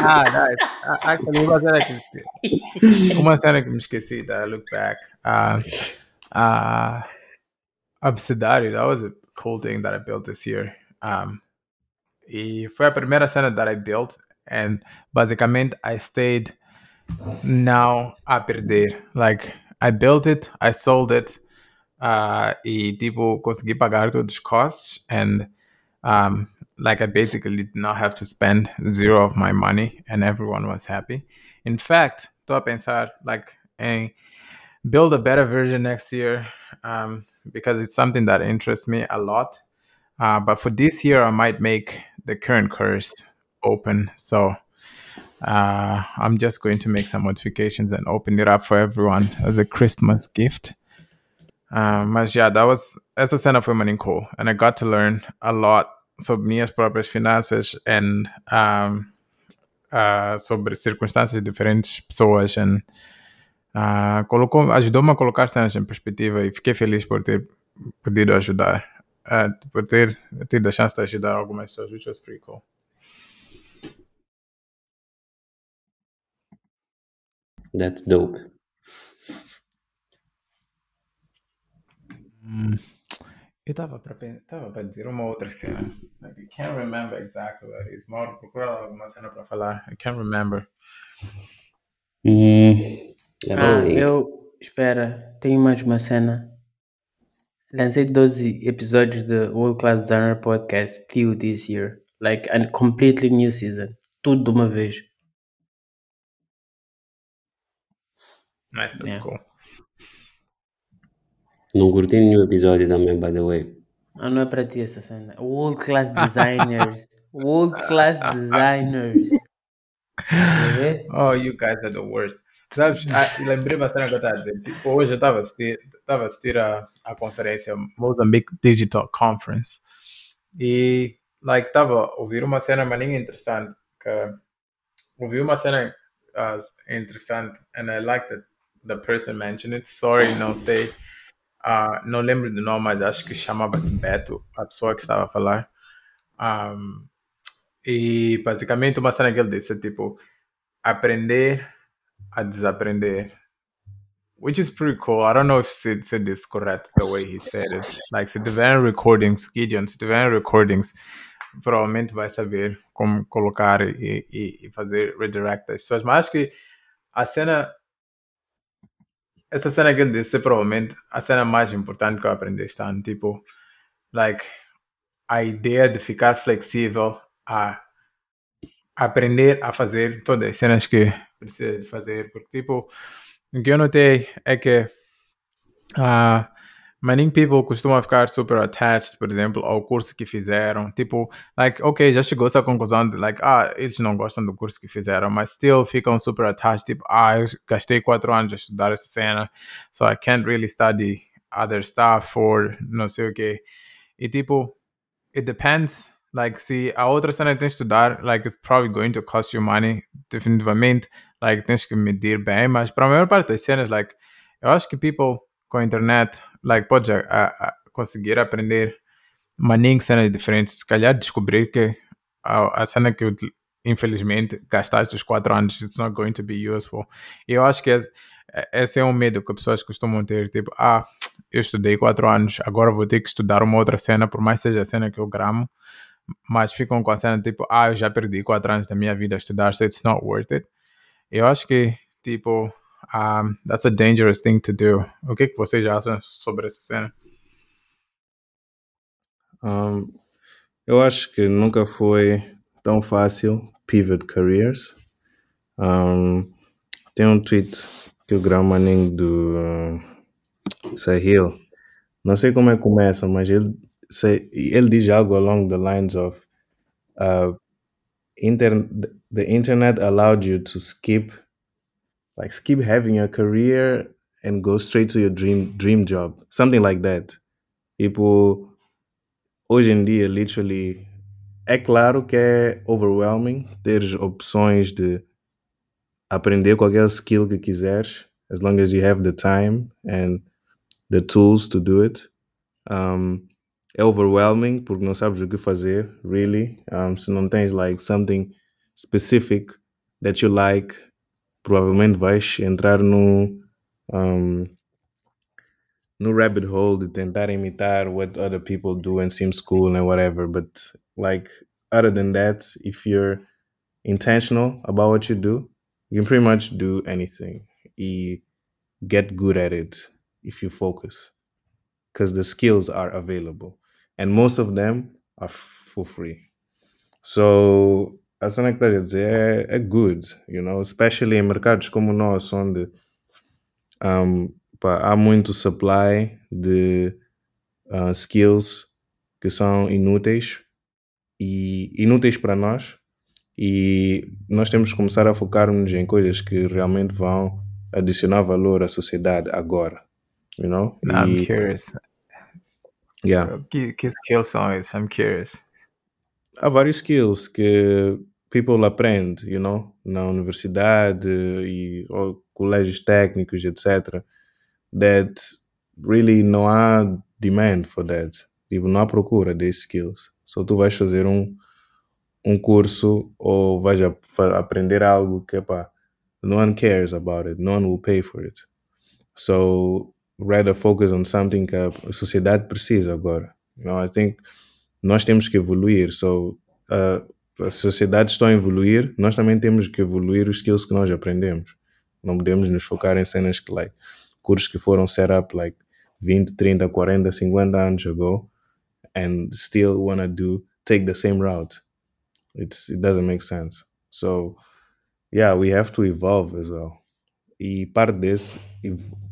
ah, nice. Ah, Actually, uma cena que, uma cena que me esqueci that I look back. Uh, uh, Abcedário, that was a cool thing that I built this year. Um, e foi a primeira cena that I built. And basicamente, I stayed now a perder. Like, I built it, I sold it, uh, e tipo, consegui pagar todos os costs. And um, like I basically did not have to spend zero of my money, and everyone was happy. In fact, a pensar like em build a better version next year um, because it's something that interests me a lot. Uh, but for this year, I might make the current course open. So uh, I'm just going to make some modifications and open it up for everyone as a Christmas gift. Uh, mas yeah, that was essa cena foi muito cool, and I got to learn a lot sobre minhas próprias finanças and um, uh, sobre circunstâncias de diferentes pessoas and uh, colocou, ajudou-me a colocar cenas em perspectiva e fiquei feliz por ter podido ajudar, uh, por ter tido a chance de ajudar algumas pessoas, which was pretty cool. That's dope. Eu estava para tava para dizer uma outra cena. Like, I can't remember exactly what it is. Mauro, procura alguma cena para falar. I can't remember. Mm, me Ah, eu. Espera, tenho mais uma cena. Lancei 12 episódios do World Class Designer Podcast still this year. Like a completely new season. Tudo de uma vez. Nice, that's Yeah. cool. Não curti nenhum episódio também, by the way. Ah, não é para ti essa cena. World class designers. World class designers. Oh, you guys are the worst. Sabes, ah, lembrei uma cena que eu estava a dizer. Tipo, hoje eu estava a assistir, estava a, assistir a, a conferência Mozambique Digital Conference e, like, estava a ouvir uma cena maninha interessante. Que, ouvi uma cena uh, interessante and I like that the person mentioned it. Sorry, não sei. Uh, não lembro do nome, mas acho que chamava-se Beto, a pessoa que estava a falar. Um, e basicamente uma cena que ele disse tipo aprender a desaprender. Which is pretty cool. I don't know if Sid said this correct the way he said it. Like, se tiverem recordings, Gideon, se tiverem recordings, provavelmente vai saber como colocar e, e, e fazer redirect as pessoas. Mas acho que a cena. Essa cena que ele disse é provavelmente a cena mais importante que eu aprendi este ano. Tipo, like, a ideia de ficar flexível a aprender a fazer todas as cenas que precisa de fazer. Porque, tipo, o que eu notei é que uh, many people costumam ficar super attached, por exemplo, ao curso que fizeram. Tipo, like, ok, já chegou essa conclusão de, like, ah, eles não gostam do curso que fizeram, mas still ficam super attached. Tipo, ah, eu gastei quatro anos a estudar essa cena, so I can't really study other stuff or não sei o que. E, tipo, it depends like se a outra cena que tens de estudar, like it's probably going to cost you money, definitivamente, like tens que medir bem, mas para a maior parte das cenas, like eu acho que people com a internet, like pode a, a, conseguir aprender maninho cenas diferentes, se calhar descobrir que a, a cena que infelizmente gastaste os quatro anos, it's not going to be useful. Eu acho que esse, esse é um medo que as pessoas costumam ter, tipo, ah, eu estudei quatro anos, agora vou ter que estudar uma outra cena, por mais seja a cena que eu gramo, mas ficam com a cena tipo, ah, eu já perdi quatro anos da minha vida a estudar, so it's not worth it. Eu acho que, tipo, um, that's a dangerous thing to do. O que, que vocês acham sobre essa cena? Um, eu acho que nunca foi tão fácil pivot careers. Um, tem um tweet que o Gramaning do uh, Sahil, não sei como é que começa, mas ele ele diz algo along the lines of uh, inter- the internet allowed you to skip like skip having a career and go straight to your dream dream job. Something like that. Tipo hoje em dia literally é claro que é overwhelming ter opções de aprender qualquer skill que quiseres as long as you have the time and the tools to do it. Um, é overwhelming porque não sabes o que fazer, really. Um, se não tens like something specific that you like, provavelmente vais entrar no um, no rabbit hole de tentar imitar what other people do and seems cool and whatever. But like other than that, if you're intentional about what you do, you can pretty much do anything. E get good at it if you focus because the skills are available and most of them are for free. So a cena que estás a dizer é, é good, you know, especially em mercados como o nosso, onde um, pá, há muito supply de uh, skills que são inúteis e inúteis para nós e nós temos que começar a focar-nos em coisas que realmente vão adicionar valor à sociedade agora, you know? I'm E- curious. yeah. Que, que skills são esses? I'm curious. há vários skills que people aprende, you know, na universidade e ou colégios técnicos, etc. That really não há demand for that. Tipo, não há procura desses skills. So tu vais fazer um, um curso ou vais a- aprender algo que, pá, no one cares about it. No one will pay for it. So rather focus on something que a sociedade precisa agora. You know, I think nós temos que evoluir. So, uh, a sociedade está a evoluir, nós também temos que evoluir os skills que nós aprendemos. Não podemos nos focar em cenas que, like, cursos que foram set up, like, 20, 30, 40, 50 anos ago, and still wanna do, take the same route. It's, it doesn't make sense. So, yeah, we have to evolve as well. E parte desse,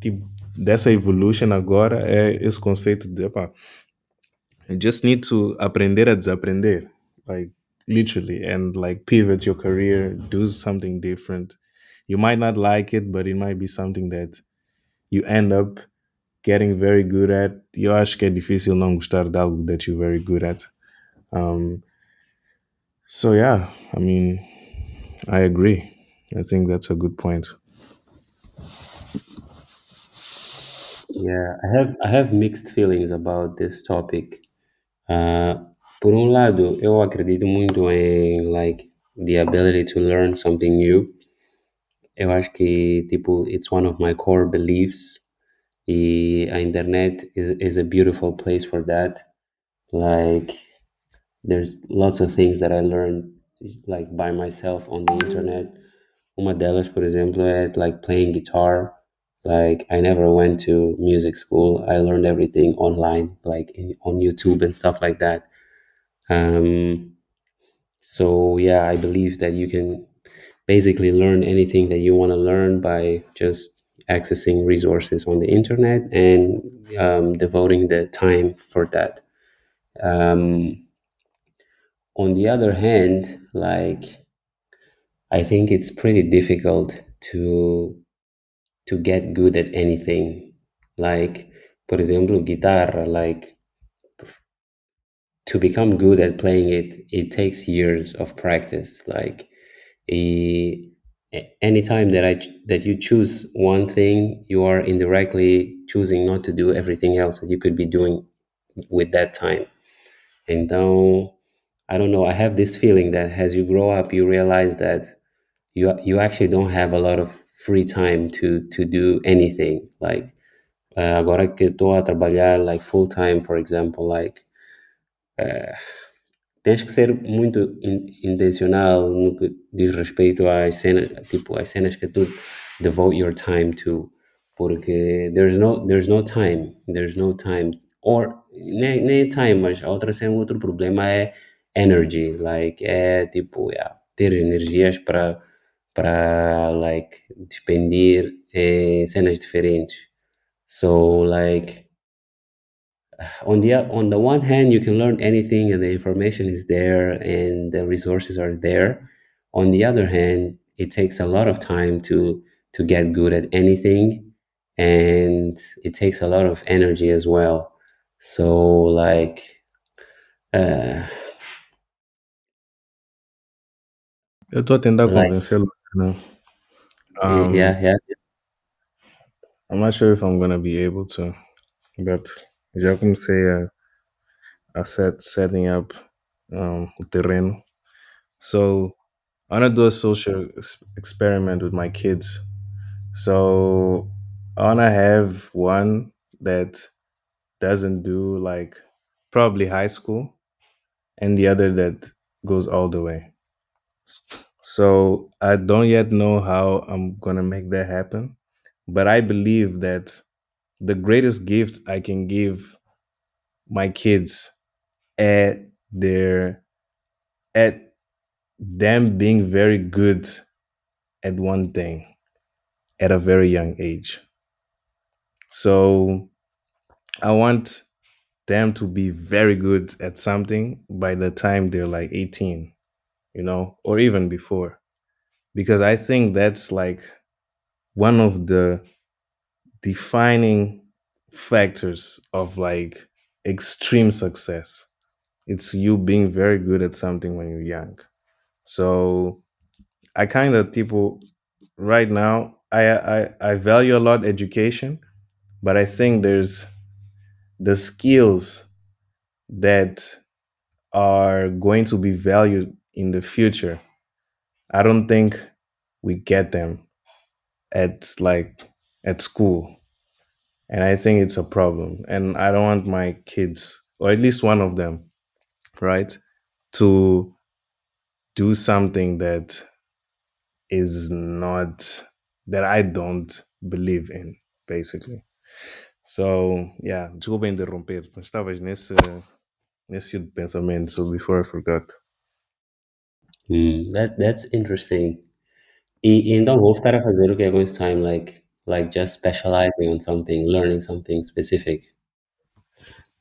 tipo, dessa evolution agora é esse conceito de, epá, you just need to aprender a desaprender. Like, literally, and like pivot your career, do something different. You might not like it, but it might be something that you end up getting very good at. Eu acho que é difícil não gostar de algo that you're very good at. Um, so yeah, I mean, I agree. I think that's a good point. Yeah, I have I have mixed feelings about this topic. Uh, por um lado, eu acredito muito em like the ability to learn something new. Eu acho que tipo it's one of my core beliefs. E a internet is, is a beautiful place for that. Like there's lots of things that I learned like by myself on the internet. Uma delas, por exemplo, é like playing guitar. Like I never went to music school. I learned everything online, like in, on YouTube and stuff like that. Um, so yeah, I believe that you can basically learn anything that you want to learn by just accessing resources on the internet and um, devoting the time for that. Um, on the other hand, like I think it's pretty difficult to to get good at anything. Like, por ejemplo, guitar, like to become good at playing it, it takes years of practice. Like, any time that I that you choose one thing, you are indirectly choosing not to do everything else that you could be doing with that time. Então, I don't know. I have this feeling that as you grow up, you realize that you you actually don't have a lot of free time to to do anything. Like uh, agora que estou a trabalhar like full time, for example, like uh, tens que ser muito in, intencional no que diz respeito às cenas, tipo às cenas que tu devote your time to, porque there's no there's no time, there's no time or nem, nem time, mas outra cena, outro problema é energy, like é tipo yeah, ter energias para para like despendir em cenas diferentes. So like on the on the one hand you can learn anything and the information is there and the resources are there. On the other hand, it takes a lot of time to to get good at anything and it takes a lot of energy as well. So like uh, Eu tô a tentar Like- convencê-lo. Um, yeah, yeah. I'm not sure if I'm gonna be able to, but já comecei a, a set, setting up um, o terreno. So I wanna do a social ex- experiment with my kids. So I wanna have one that doesn't do like probably high school, and the other that goes all the way. So I don't yet know how I'm gonna make that happen, but I believe that the greatest gift I can give my kids at their at them being very good at one thing at a very young age. So I want them to be very good at something by the time they're like 18, you know, or even before. Because I think that's like one of the defining factors of like extreme success. It's you being very good at something when you're young. So I kind of people right now I, I I value a lot education, but I think there's the skills that are going to be valued in the future. I don't think we get them at like at school. And I think it's a problem. And I don't want my kids, or at least one of them, right, to do something that is not that I don't believe in, basically. So, yeah, desculpa interromper, mas estavas nesse, nesse fio de pensamento, so before I forgot. Hmm, that that's interesting. E, e então vou ficar a fazer o que é com esse time, like like just specializing on something, learning something specific.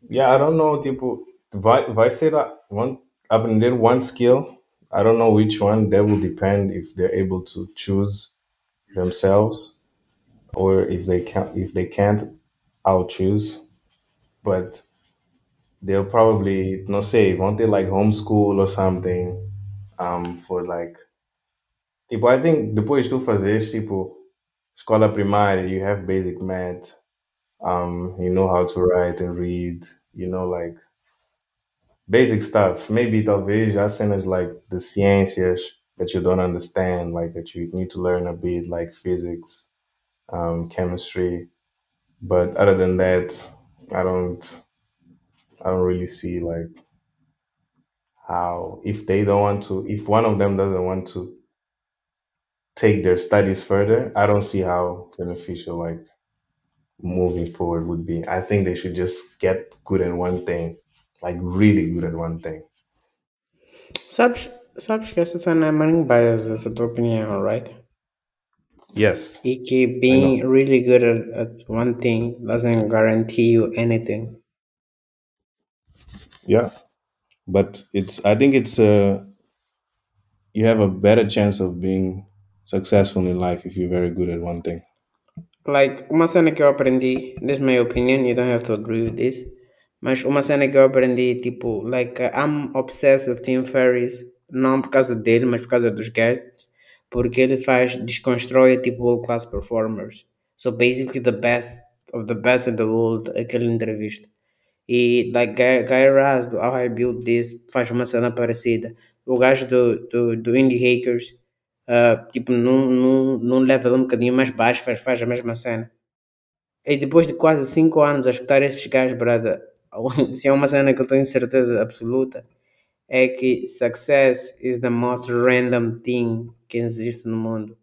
Yeah, I don't know, tipo, vai, vai ser a- one, aprender one skill. I don't know which one. That will depend if they're able to choose themselves or if they can't. If they can't, I'll choose. But they'll probably not say won't they like homeschool or something um for like tipo I think depois tu fazes tipo escola primária you have basic math um you know how to write and read you know like basic stuff. Maybe talvez já cenas like the ciências that you don't understand like that you need to learn a bit like physics um chemistry. But other than that I don't I don't really see like how if they don't want to if one of them doesn't want to take their studies further i don't see how beneficial like moving forward would be i think they should just get good at one thing like really good at one thing Sabes, sabes que essa cena é muito biased, essa tua opinião, right? yes E que being really good at, at one thing doesn't guarantee you anything. yeah but it's i think it's uh you have a better chance of being successful in life if you're very good at one thing Like, uma cena que eu aprendi, this is my opinion, you don't have to agree with this, mas uma cena que eu aprendi, tipo, like, I'm obsessed with Tim Ferriss, não por causa dele, mas por causa dos guests, porque ele faz, desconstrói, tipo, world class performers. So, basically, the best of the best in the world, aquela entrevista. E, like, Guy, Guy Raz, do How I Built This, faz uma cena parecida. O gajo do, do, do Indie Hackers, ah, tipo, num, level um bocadinho mais baixo, faz, faz a mesma cena. E depois de quase 5 anos a escutar esses gajos, brother, se é uma cena que eu tenho certeza absoluta, é que success is the most random thing que existe no mundo.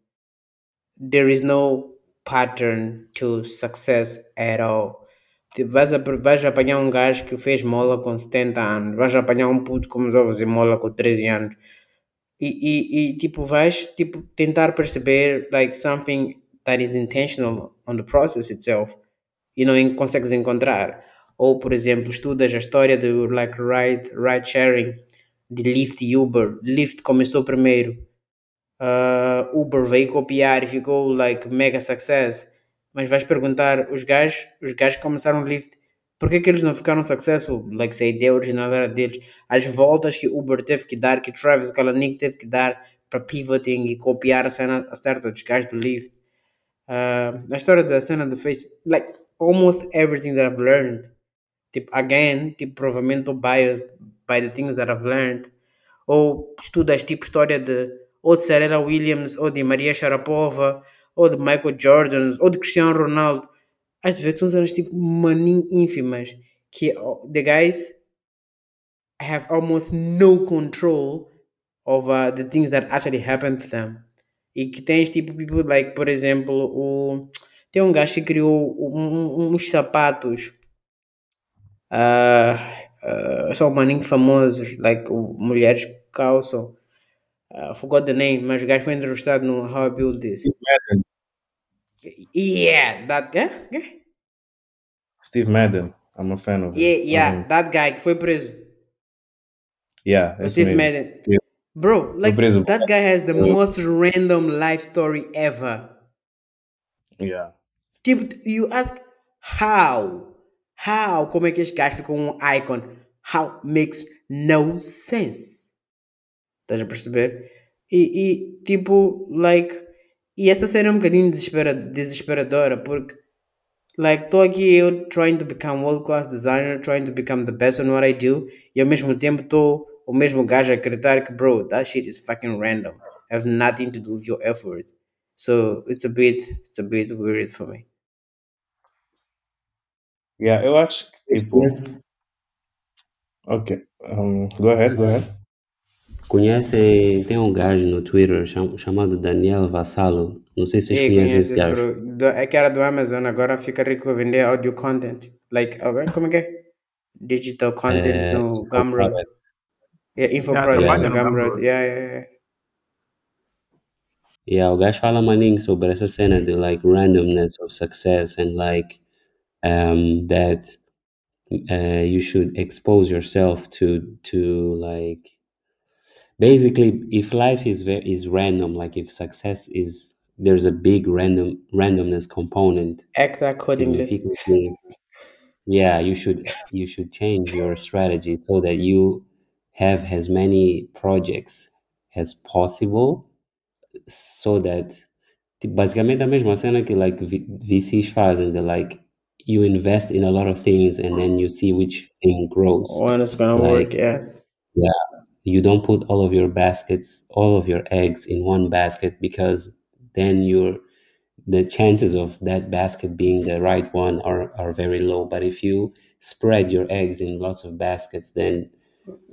There is no pattern to success at all. Tipo, vais, a, vais apanhar um gajo que fez mola com 70 anos, vais apanhar um puto começou a fazer mola com 13 anos, e, e, e tipo vais tipo tentar perceber like something that is intentional on the process itself e não consegues encontrar. Ou por exemplo estudas a história do like ride ride sharing de Lyft e Uber. Lyft começou primeiro. Uh, Uber veio copiar e ficou like mega success. Mas vais perguntar os gajos os gajos começaram Lyft por que, que eles não ficaram successful? Like, se a ideia original era deles. As voltas que Uber teve que dar, que Travis Kalanick teve que dar para pivoting e copiar a cena certa dos gajos do Lyft. Uh, a história da cena do Facebook, like, almost everything that I've learned. Tipo, again, tipo, provavelmente biased by the things that I've learned. Ou estudas, tipo, história de ou de Serena Williams, ou de Maria Sharapova, ou de Michael Jordan, ou de Cristiano Ronaldo. Has de ver que são cenas tipo maninho ínfimas que the guys have almost no control over the things that actually happen to them. E que tens tipo people like, por exemplo, o tem um gajo que criou um- uns sapatos ah, ah, são maninho famosos, like mulheres calçam. I forgot the name, mas o gajo foi entrevistado no How I Built This. Madden. Yeah, that guy. Okay. steve madden i'm a fan of him Yeah, yeah, that guy que foi preso. yeah Steve me. Madden. Yeah. Bro, like that guy has the most random life story ever. yeah Tipo, you ask how? How? Como é que este gajo ficou um icon? How makes no sense. Estás a perceber? E, e tipo, like, e essa cena é um bocadinho desespera, desesperadora porque, like, estou aqui eu trying to become world class designer, trying to become the best on what I do, e ao mesmo tempo estou o mesmo gajo a acreditar que, bro, that shit is fucking random. Have nothing to do with your effort. So it's a bit, it's a bit weird for me. yeah eu acho que tipo ok um, go ahead go ahead Conhecem, tem um gajo no Twitter cham- chamado Daniel Vassalo. Não sei se vocês Ei, conhecem esse gajo. Do- É que era do Amazon, agora fica rico a vender audio content. Like, okay, como é que é? Digital content É, no Gumroad. Yeah, info Yeah, no. Gumroad. Yeah, yeah, yeah. Yeah, o gajo fala maninho sobre essa cena de like randomness of success and like um, that uh, you should expose yourself to to like basically if life is very is random like if success is there's a big random randomness component Act accordingly. yeah you should you should change your strategy so that you have as many projects as possible so that basicamente a mesma cena que like V- VCs fazem de like you invest in a lot of things and then you see which thing grows When it's gonna Like, work, yeah. yeah you don't put all of your baskets all of your eggs in one basket because then you're the chances of that basket being the right one are, are very low but if you spread your eggs in lots of baskets then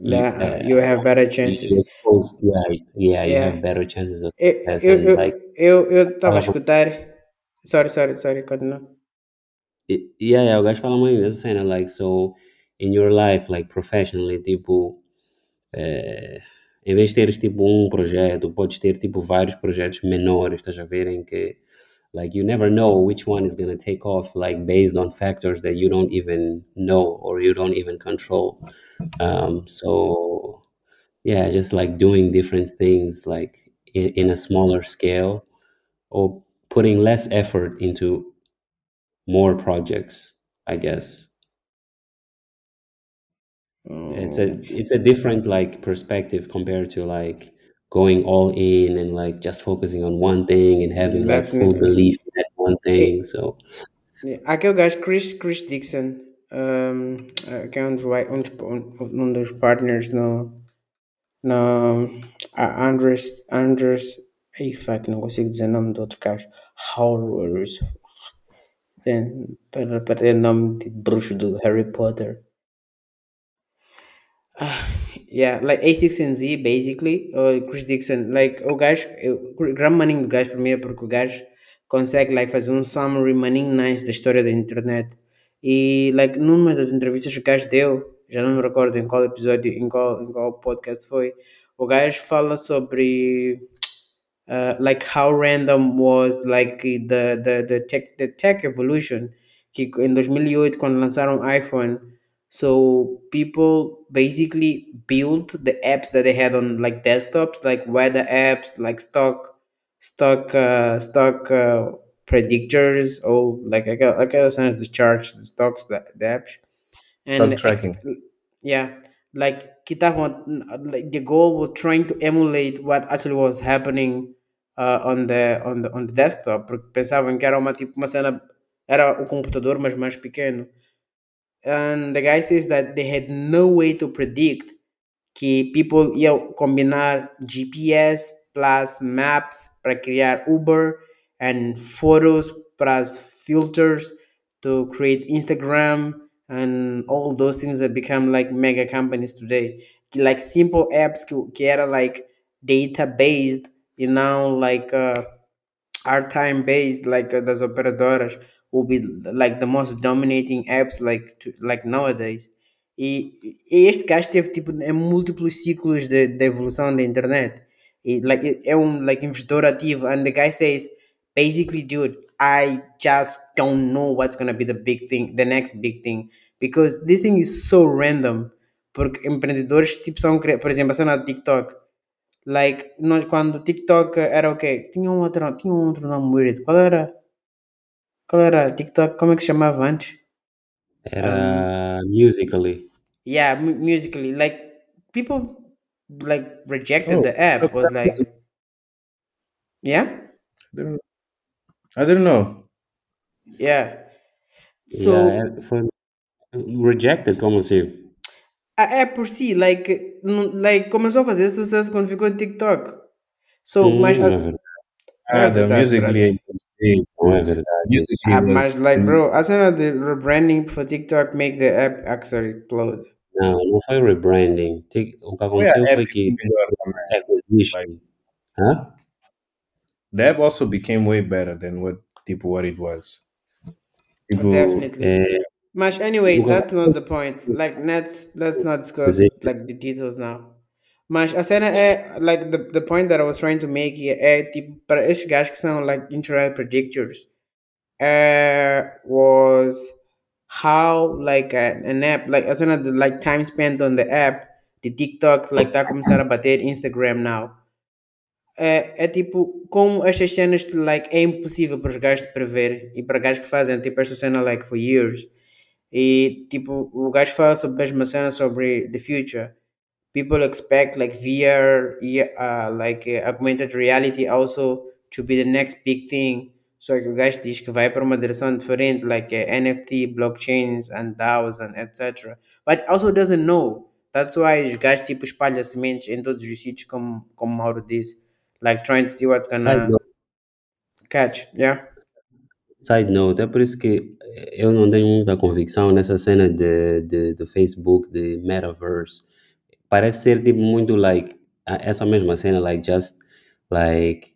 you, Yeah, uh, you have better you chances. expose yeah yeah you have better chances of Eu, success eu, and eu, like eu, eu tava a escutar. Sorry, sorry, sorry, continua. I- yeah, yeah, o gajo fala muito dessa cena, like, so, in your life, like, professionally, tipo, eh, em vez de teres, tipo, um projeto, podes ter, tipo, vários projetos menores, estás a ver, em que, like, you never know which one is gonna take off, like, based on factors that you don't even know or you don't even control. Um, so, yeah, just, like, doing different things, like, in, in a smaller scale or putting less effort into more projects, I guess. It's a it's a different like perspective compared to like going all in and like just focusing on one thing and having like full Definitely. belief in that one thing. So Há aquele gajo, Chris, Chris Dixon, um, eh, que é um dos, wi- um dos, um, um dos partners no, no a Andres, Andres, ai fuck, não consigo dizer o nome do outro gajo, Howlers, Tem- para, para ter nome de bruxo do Harry Potter. Ah, yeah, like A6NZ, basically, or Chris Dixon, like, o gajo, grande maninho do gajo é porque o gajo consegue, like, fazer um summary maninho nice da história da internet. E, like, numa das entrevistas que o gajo deu, já não me recordo em qual episódio, em qual, em qual podcast foi, o gajo fala sobre uh, like how random was like the the the tech the tech evolution que em 2008 quando lançaram o iPhone so people basically built the apps that they had on like desktops like weather apps like stock stock uh, stock uh, predictors or like I got I was the charts the stocks the, the apps. And Stock tracking. ex- yeah like kita want like the goal was trying to emulate what actually was happening uh, on the on the on the desktop. Porque pensavam que era uma tipo uma cena era o computador mas mais pequeno and the guy says that they had no way to predict que people iam combinar GPS plus maps para criar Uber and photos plus filters to create Instagram and all those things that become like mega companies today. Like simple apps que, que era like data based e não like uh, are time based like uh, das operadoras will be like the most dominating apps like to, like nowadays e, e este gajo teve tipo em múltiplos ciclos de, de evolução da internet e like é um like investidor ativo and the guy says basically dude I just don't know what's gonna be the big thing the next big thing because this thing is so random porque empreendedores tipo são por exemplo a cena do TikTok Like, nós, quando o TikTok era o quê? Tinha um outro, tinha um outro nome weird. Qual era? Qual era? TikTok, como é que se chamava antes? era musically. Yeah, mu- musically. Like, people, like, rejected Oh, the app. Was like, yeah? I didn't, I didn't know. Yeah. So, yeah, foi rejected, como assim? a app por si, like, like, começou a fazer sucesso quando ficou no TikTok. So, Hum, mas... é Ah, the That's music right. music much like, bro, asana the rebranding for TikTok make the app actually explode. na for rebranding Take- Where acquisition huh? the app also became way better than what people what it was. People Definitely. Much anyway, that's not the point. Like, let's let's not discuss like the details now. Mas a cena é, like, the, the point that I was trying to make é, tipo, para esses gajos que são, like, internet predictors, uh, was how, like, a, an app, like, a cena de, like, time spent on the app, de TikTok, like, tá a começar a bater Instagram now. É, é tipo, como estas cenas, like, é impossível para os gajos de prever, e para gajos que fazem, tipo, esta cena, like, for years, e, tipo, o gajo fala sobre a mesma cena sobre the future, people expect like VR, uh, like uh, augmented reality also to be the next big thing. Só que o gajo diz que vai para uma direção diferente, like uh, NFT, blockchains and DAOs and etc. But also doesn't know. That's why os gajos tipo espalha sementes em todos os sítios, como, como Mauro disse. Like trying to see what's Side gonna note, catch, yeah? side note, é por isso que eu não tenho muita convicção nessa cena de, de, do Facebook, de metaverse. Parece ser tipo muito like, essa mesma cena, like just like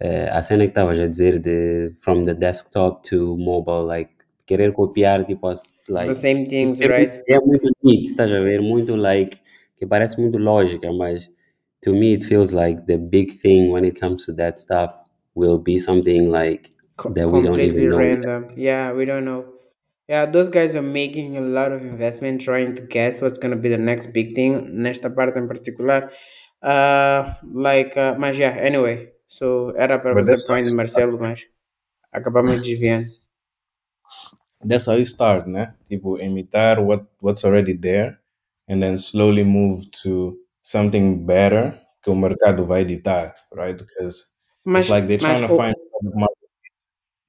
eh, a cena que estavas a dizer de from the desktop to mobile, like querer copiar tipo as, like The same things, é, right? muito- é muito neat, estás a ver? Muito like, que parece muito lógica, mas to me it feels like the big thing when it comes to that stuff will be something like Co- that we don't even know. random. Yeah, we don't know. Yeah, those guys are making a lot of investment trying to guess what's gonna be the next big thing nesta parte em particular. Uh, like, uh, mas yeah, anyway. So era para But fazer that's how point de Marcelo, mas acabamos desviando. That's how you start, né? Tipo, imitar what, what's already there and then slowly move to something better que o mercado vai editar, right? Because Mas, it's like they're mas trying to find product market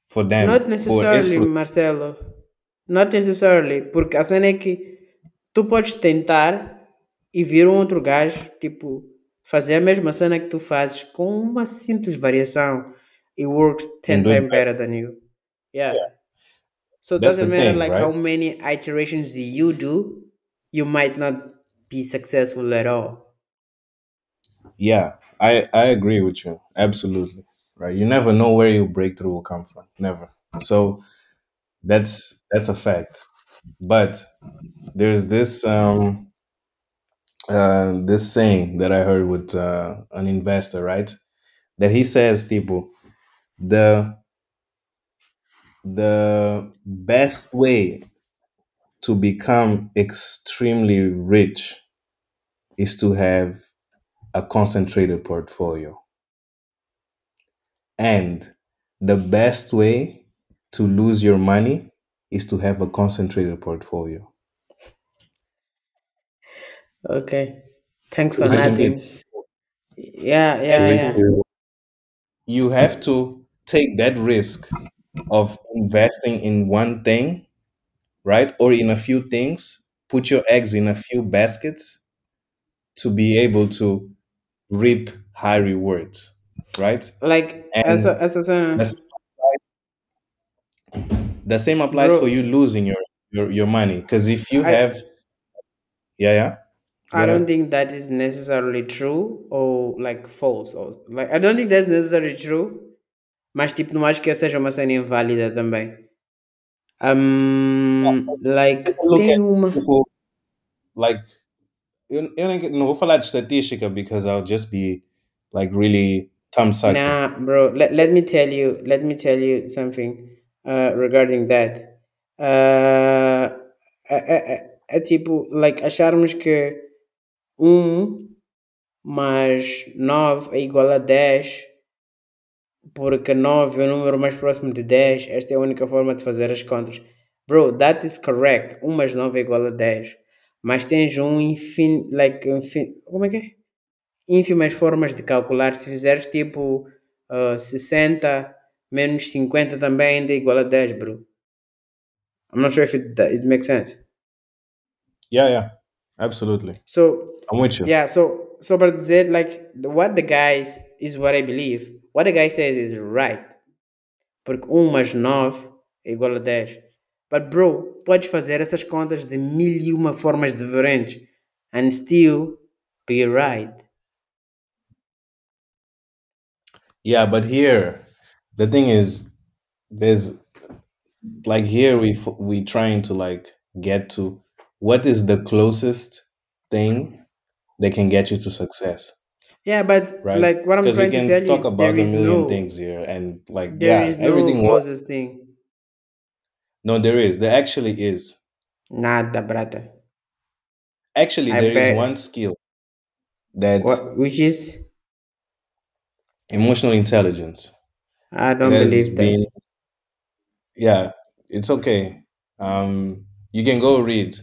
for them. not For esse necessarily. Marcelo. Not necessarily, porque a cena é que tu podes tentar e vir um outro gajo, tipo, fazer a mesma cena que tu fazes com uma simples variação. It works 10 And do it times better than you. Yeah. So it doesn't matter thing, like right? how many iterations you do, you might not be successful at all. Yeah, I, I agree with you. Absolutely. Right. You never know where your breakthrough will come from. Never. So that's that's a fact. But there's this um uh this saying that I heard with uh, an investor, right? That he says, tipo, the the best way to become extremely rich is to have a concentrated portfolio. And the best way to lose your money is to have a concentrated portfolio. Okay. Thanks for nothing. Yeah, yeah, yeah. you, have to take that risk of investing in one thing, right? Or in a few things, put your eggs in a few baskets to be able to reap high rewards, right? Like as a as a the same applies for you losing your your, your money because if you I have yeah yeah I don't think that is necessarily true or like false or like I don't think that's necessarily true, mas tipo não acho que seja uma cena inválida também. Um, like Take a look tem uma people like eu, eu nem, não vou falar de estatística because I'll just be like really thumb sucking Nah, bro. Let, let me tell you. Let me tell you something uh, regarding that. Uh, é, é, é, é tipo, like, acharmos que 1 mais 9 é igual a 10, porque 9 é o número mais próximo de 10. Esta é a única forma de fazer as contas. Bro, that is correct. 1 mais 9 é igual a 10. Mas tens um infin... Like, infin... Como é que é? ínfimas formas de calcular. Se fizeres tipo uh, 60 menos 50 também ainda é igual a 10, bro. I'm not sure if it, it makes sense. yeah yeah absolutely So, I'm with you yeah, so, so para dizer, like, what the guys is what I believe. What the guy says is right. Porque 1 mais 9 é igual a 10. But, bro, podes fazer essas contas de mil e uma formas diferentes and still be right. yeah but here the thing is there's like here we f- we trying to like get to what is the closest thing that can get you to success, Yeah, but right? like what I'm trying to tell can you talk is about there a million no things here, and like there yeah, is no everything. Closest thing. no, there is. There actually is. Nada, brother. Actually, I there is one skill that What which is emotional intelligence. I It don't has believe that. been yeah, it's okay. Um, you can go read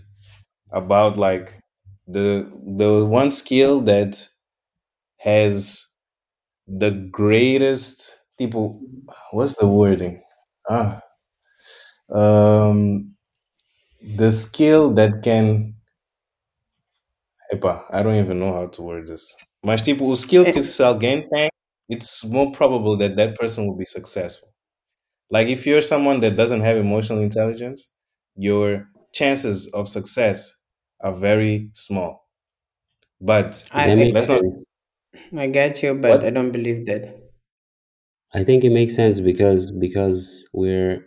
about like the the one skill that has the greatest people. What's the wording? Ah, um, the skill that can. Epa, I don't even know how to word this. Mas tipo, o skill que Eh, se alguém tem, it's more probable that that person will be successful. Like if you're someone that doesn't have emotional intelligence, your chances of success are very small. But I, That I let's not. I get you, but I don't believe that. I think it makes sense because because we're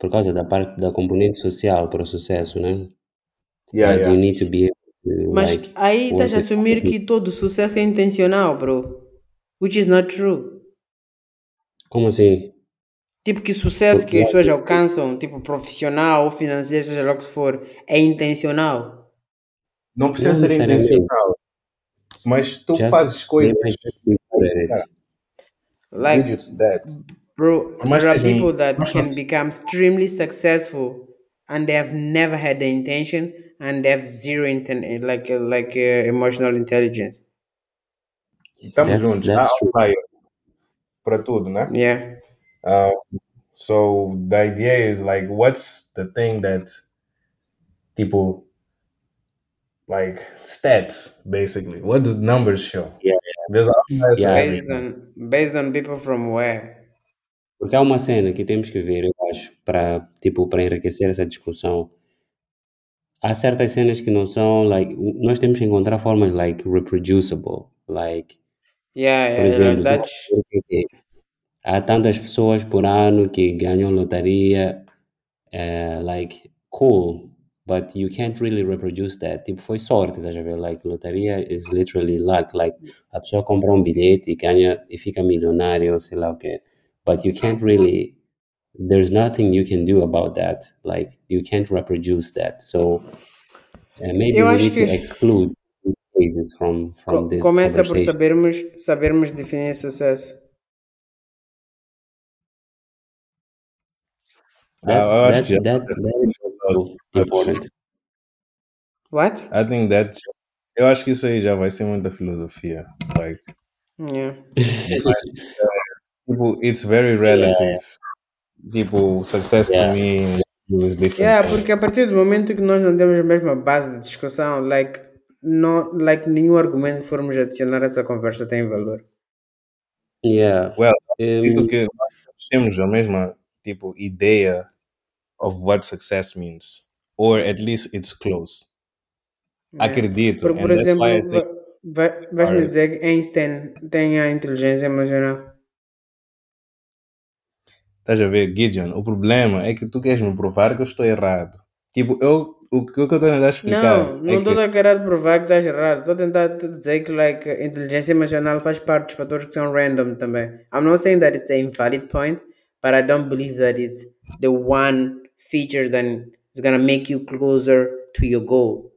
por causa da parte da componente social para o sucesso, né? Yeah, That you need to be able to Mas like aí estás work a with assumir other que todo sucesso é intencional, bro. Which is not true. Como assim? Tipo que sucesso Por- que as pessoas alcançam, tipo profissional ou financeiro, seja lá o que for, é intencional. Não precisa Não ser necessariamente. intencional, mas tu Just fazes coisas. might just be good at it. Cara, Like, that. bro, Por there are people that mas can become extremely successful and they have never had the intention and they have zero inten- like like uh, emotional intelligence. Estamos That's juntos. Há that's outliers para tudo, né? Yeah. Um, so the idea is like, what's the thing that people like stats basically? What do numbers show? Yeah, There's yeah. Based on based on people from where? Porque há uma cena que temos que ver, eu acho, para tipo para enriquecer essa discussão. Há certas cenas que não são like nós temos que encontrar formas like reproducible, like Yeah, por yeah, exemplo, porque há tantas pessoas por ano que ganham lotaria, eh, like cool, but you can't really reproduce that. Tipo, foi sorte, estás a ver? Like, lotaria is literally luck. Like, a pessoa compra um bilhete e ganha e fica milionário, sei lá o quê. But you can't really, there's nothing you can do about that. Like, you can't reproduce that. So, uh, maybe Eu we need to que exclude these cases from, from co- this começa por sabermos sabermos definir sucesso. That's, acho that, that, that is also important. What? I think that eu acho que isso aí já vai ser muita filosofia. Like, Yeah. people, it's very relative. People, success Yeah. to me is different. Yeah, porque a partir do momento que nós não temos a mesma base de discussão, like, não, like nenhum argumento que formos adicionar a essa conversa tem valor. Yeah. Well, Sinto Um, que nós temos a mesma tipo ideia of what success means, or at least it's close. Yeah. Acredito, Por, exemplo, va- vais-me dizer que Einstein tem a inteligência emocional. Estás a ver, Gideon? O problema é que tu queres me provar que eu estou errado. Tipo, eu, o que eu estou a tentar explicar Não, não é que a querer provar que estás errado. Estou a tentar dizer que like, inteligência emocional faz parte dos fatores que são random também. I'm not saying that it's an invalid point, but I don't believe that it's the one feature that is gonna make you closer to your goal.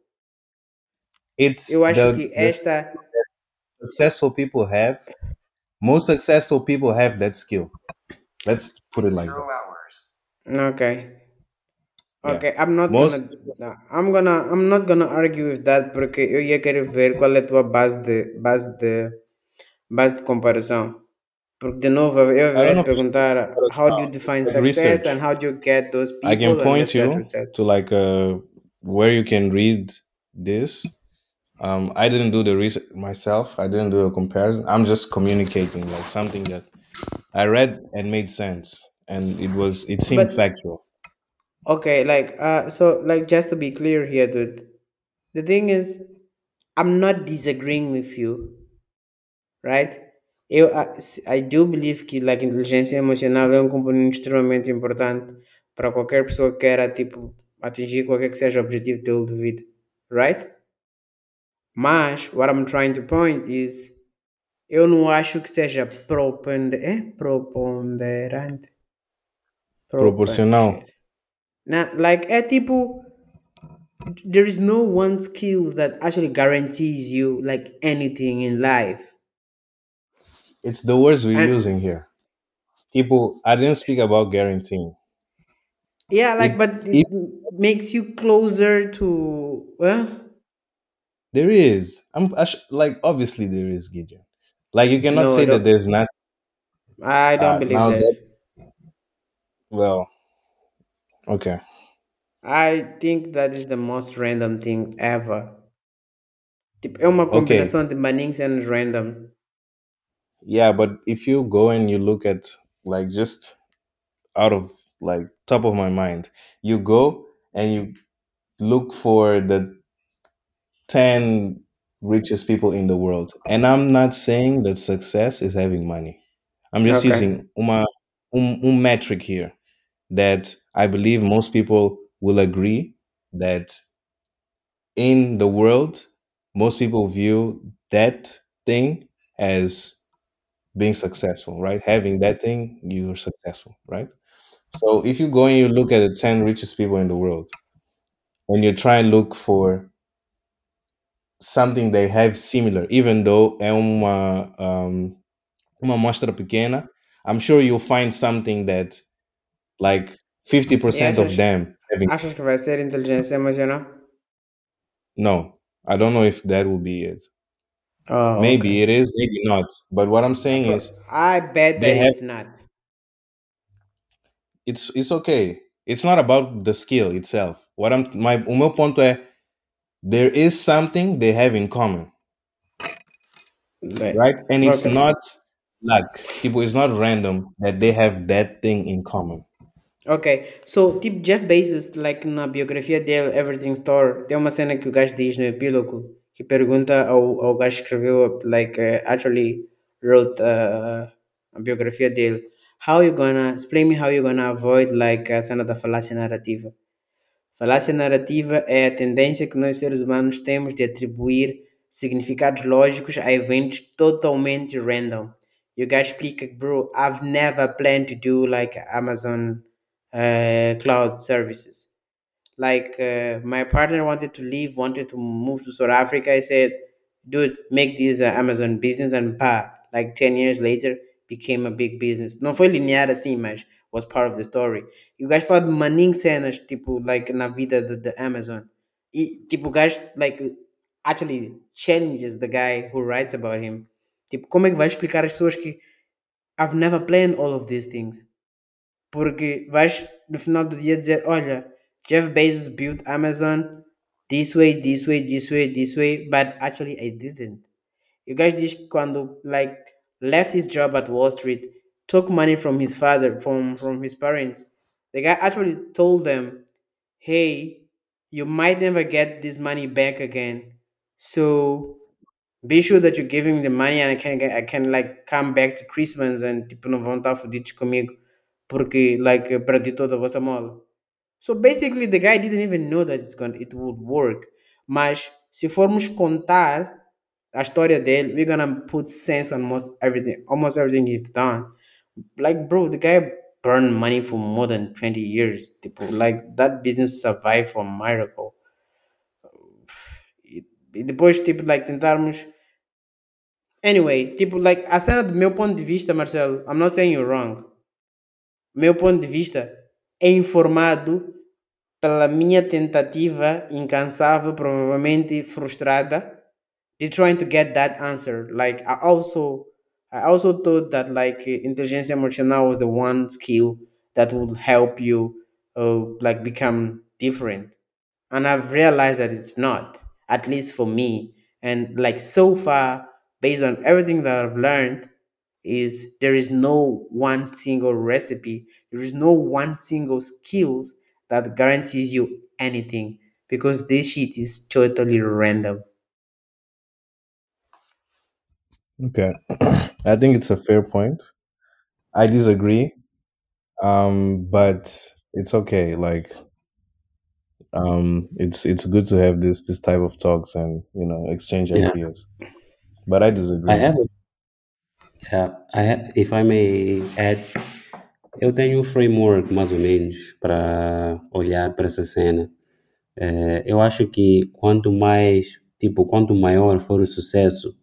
it's Eu acho the, que esta. successful people have, most successful people have that skill. Let's put it like that. Okay. Okay, I'm not Most- gonna. I'm gonna. I'm not gonna argue with that porque eu ia querer ver qual é a tua base de base de base de comparação. Porque de novo eu I ia don't know te if it's perguntar how do you define success research. and how do you get those people I can and point you etc. to like uh, where you can read this. Um, I didn't do the research myself. I didn't do a comparison. I'm just communicating like something that I read and made sense, and it was it seemed But- factual. Okay, like uh, so like just to be clear here, dude. The thing is, I'm not disagreeing with you, right? Eu, I, I do believe que like inteligência emocional é um componente extremamente importante para qualquer pessoa que queira tipo atingir qualquer que seja o objetivo dele de vida, right? Mas, what I'm trying to point is, eu não acho que seja propende, é? proponderante. Proporcional. Nah, like, é tipo, there is no one skill that actually guarantees you like anything in life. It's the words we're And- using here. People, I didn't speak about guaranteeing. Yeah, like, It- but it makes you closer to, well, There is. I'm I sh- like obviously there is Gideon. Like you cannot No, I say don't- that there's not. I don't Uh, believe now that. that- Well, okay. I think that is the most random thing ever. Tipo, é uma combinação de and random. Yeah, but if you go and you look at like just out of like top of my mind, you go and you look for the 10 richest people in the world. And I'm not saying that success is having money. I'm just Okay. using uma, um, um metric here that I believe most people will agree that in the world, most people view that thing as being successful, right? Having that thing, you're successful, right? So if you go and you look at the 10 richest people in the world and you try and look for something they have similar, even though é uma, um, uma amostra pequena, I'm sure you'll find something that like 50% of them having. Achas que vai ser inteligência emocional? No, I don't know if that will be it. Oh, Maybe okay. it is, maybe not. But what I'm saying is I bet they that have- it's not. it's it's okay. It's not about the skill itself. What I'm my o meu ponto é there is something they have in common, Like, right? And it's Okay. not luck. People, it's not random that they have that thing in common. Ok, so tipo Jeff Bezos, like na biografia dele, Everything Store, tem uma cena que o gajo diz no epílogo que pergunta ao, ao gajo que escreveu, like uh, actually wrote uh, a biografia dele, how you gonna, explain me how you gonna avoid like a cena da falácia narrativa. Falácia narrativa é a tendência que nós seres humanos temos de atribuir significados lógicos a eventos totalmente random. E o gajo explica que, bro, I've never planned to do like Amazon uh, cloud services. Like uh, my partner wanted to leave, wanted to move to South Africa. I said, dude, make this uh, Amazon business and pa, like 10 years later, became a big business. Não foi linear assim, mas was part of the story. E o gajo fala de maninho cenas, tipo, like, na vida da Amazon. E, tipo, o gajo, like, actually challenges the guy who writes about him. Tipo, como é que vai explicar às pessoas que I've never planned all of these things? Porque vais, no final do dia, dizer, olha, Jeff Bezos built Amazon this way, this way, this way, this way, but actually I didn't. You guys diz que quando like left his job at Wall Street, took money from his father, from from his parents. The guy actually told them, "Hey, you might never get this money back again, so be sure that you give him the money, and I can I can like come back to Christmas and tipo não vão estar fodidos comigo porque like eu perdi toda a vossa mola." So basically, the guy didn't even know that it's going it would work. Mas se formos contar a história dele, we're gonna put sense on most everything, almost everything he's done. Like, bro, the guy burned money for more than 20 years. Tipo, like, that business survived from miracle. E depois, tipo, like, tentarmos. Anyway, tipo, like, a cena do meu ponto de vista, Marcelo, I'm not saying you're wrong. Meu ponto de vista é informado pela minha tentativa incansável, provavelmente frustrada, de trying to get that answer. Like I also, I also thought that like inteligência emocional was the one skill that would help you, uh, like become different. And I've realized that it's not, at least for me. And like so far, based on everything that I've learned, is there is no one single recipe, there is no one single skills that guarantees you anything because this shit is totally random. Okay. I think it's a fair point. I disagree. Um, but it's okay. Like um, it's it's good to have this this type of talks and you know exchange Yeah. ideas. But I I disagree. have, a, yeah, I ha- if I may add, eu tenho um framework mais ou menos para olhar para essa cena. Eh, eu acho que quanto mais, tipo, quanto maior for o sucesso,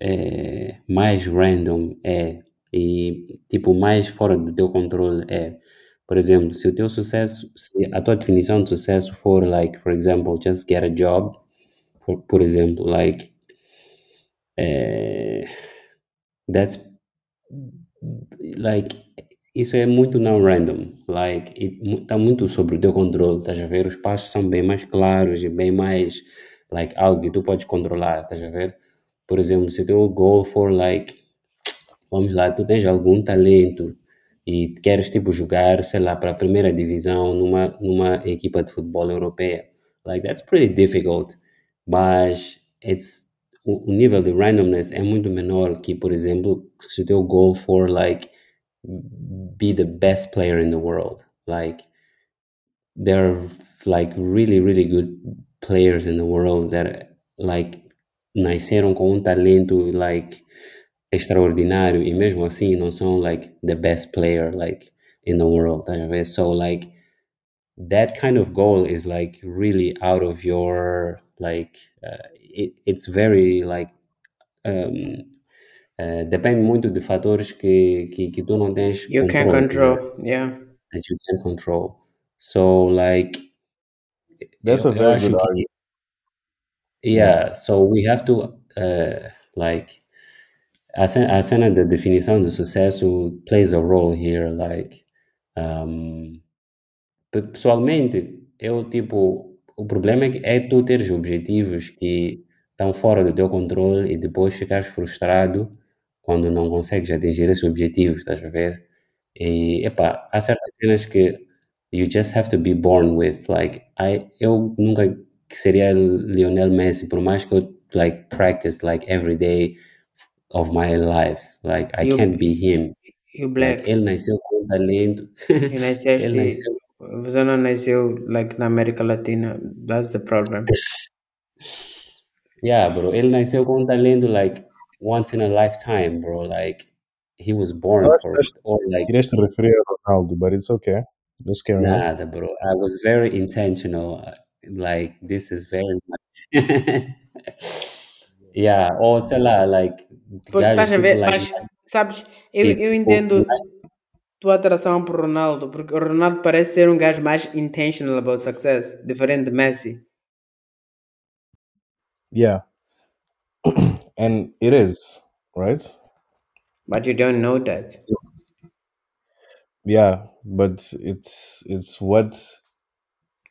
eh, mais random é e tipo mais fora do teu controle é. Por exemplo, se o teu sucesso, se a tua definição de sucesso for like, for example, just get a job, por, por exemplo, like eh, that's like isso é muito não random. Like está muito sobre o teu controle estás a ver? Os passos são bem mais claros e bem mais like algo que tu podes controlar estás a ver? Por exemplo se teu goal for like vamos lá tu tens algum talento e queres tipo jogar sei lá para a primeira divisão numa numa equipa de futebol europeia like that's pretty difficult. Mas it's o, o nível de randomness é muito menor que por exemplo se o teu goal for like be the best player in the world. Like there are like really really good players in the world that like nasceram com um talento like extraordinário e mesmo assim não são like the best player like in the world so like that kind of goal is like really out of your like uh, it, it's very like um, uh, depende muito de fatores que, que, que tu não tens You can controle, estás a ver? control. Yeah. that you can control so like That's eu, a very good que argument. Yeah, so we have to, uh, like, a cena, a cena da definição de sucesso plays a role here, like, um, pe- pessoalmente, eu, tipo, o problema é, que é tu teres objetivos que estão fora do teu controle e depois ficares frustrado quando não consegues atingir esses objetivos, estás a ver? E, epá, há certas cenas que you just have to be born with, like, I, eu nunca seria Lionel Messi, por mais que eu, like, practice, like, every day of my life, like, I You- can't be him. You Like, black. ele nasceu com talento. E ele nasceu Você não nasceu like na América Latina. That's the problem. Yeah, bro. Ele nasceu com um talento like once in a lifetime, bro. Like he was born Eu for que it. Or like Querias te referir a Ronaldo, but it's okay. Let's carry on. nada, bro. I was very intentional. uh, Like this is very much. yeah. Or sei lá, like Porque gajos estás a tipo ver, like mas sabes, eu, tipo, eu entendo tua atração por Ronaldo, porque o Ronaldo parece ser um gajo mais intentional about success, diferente de Messi. Yeah. and it is, right? But you don't know that. Yeah, but it's it's what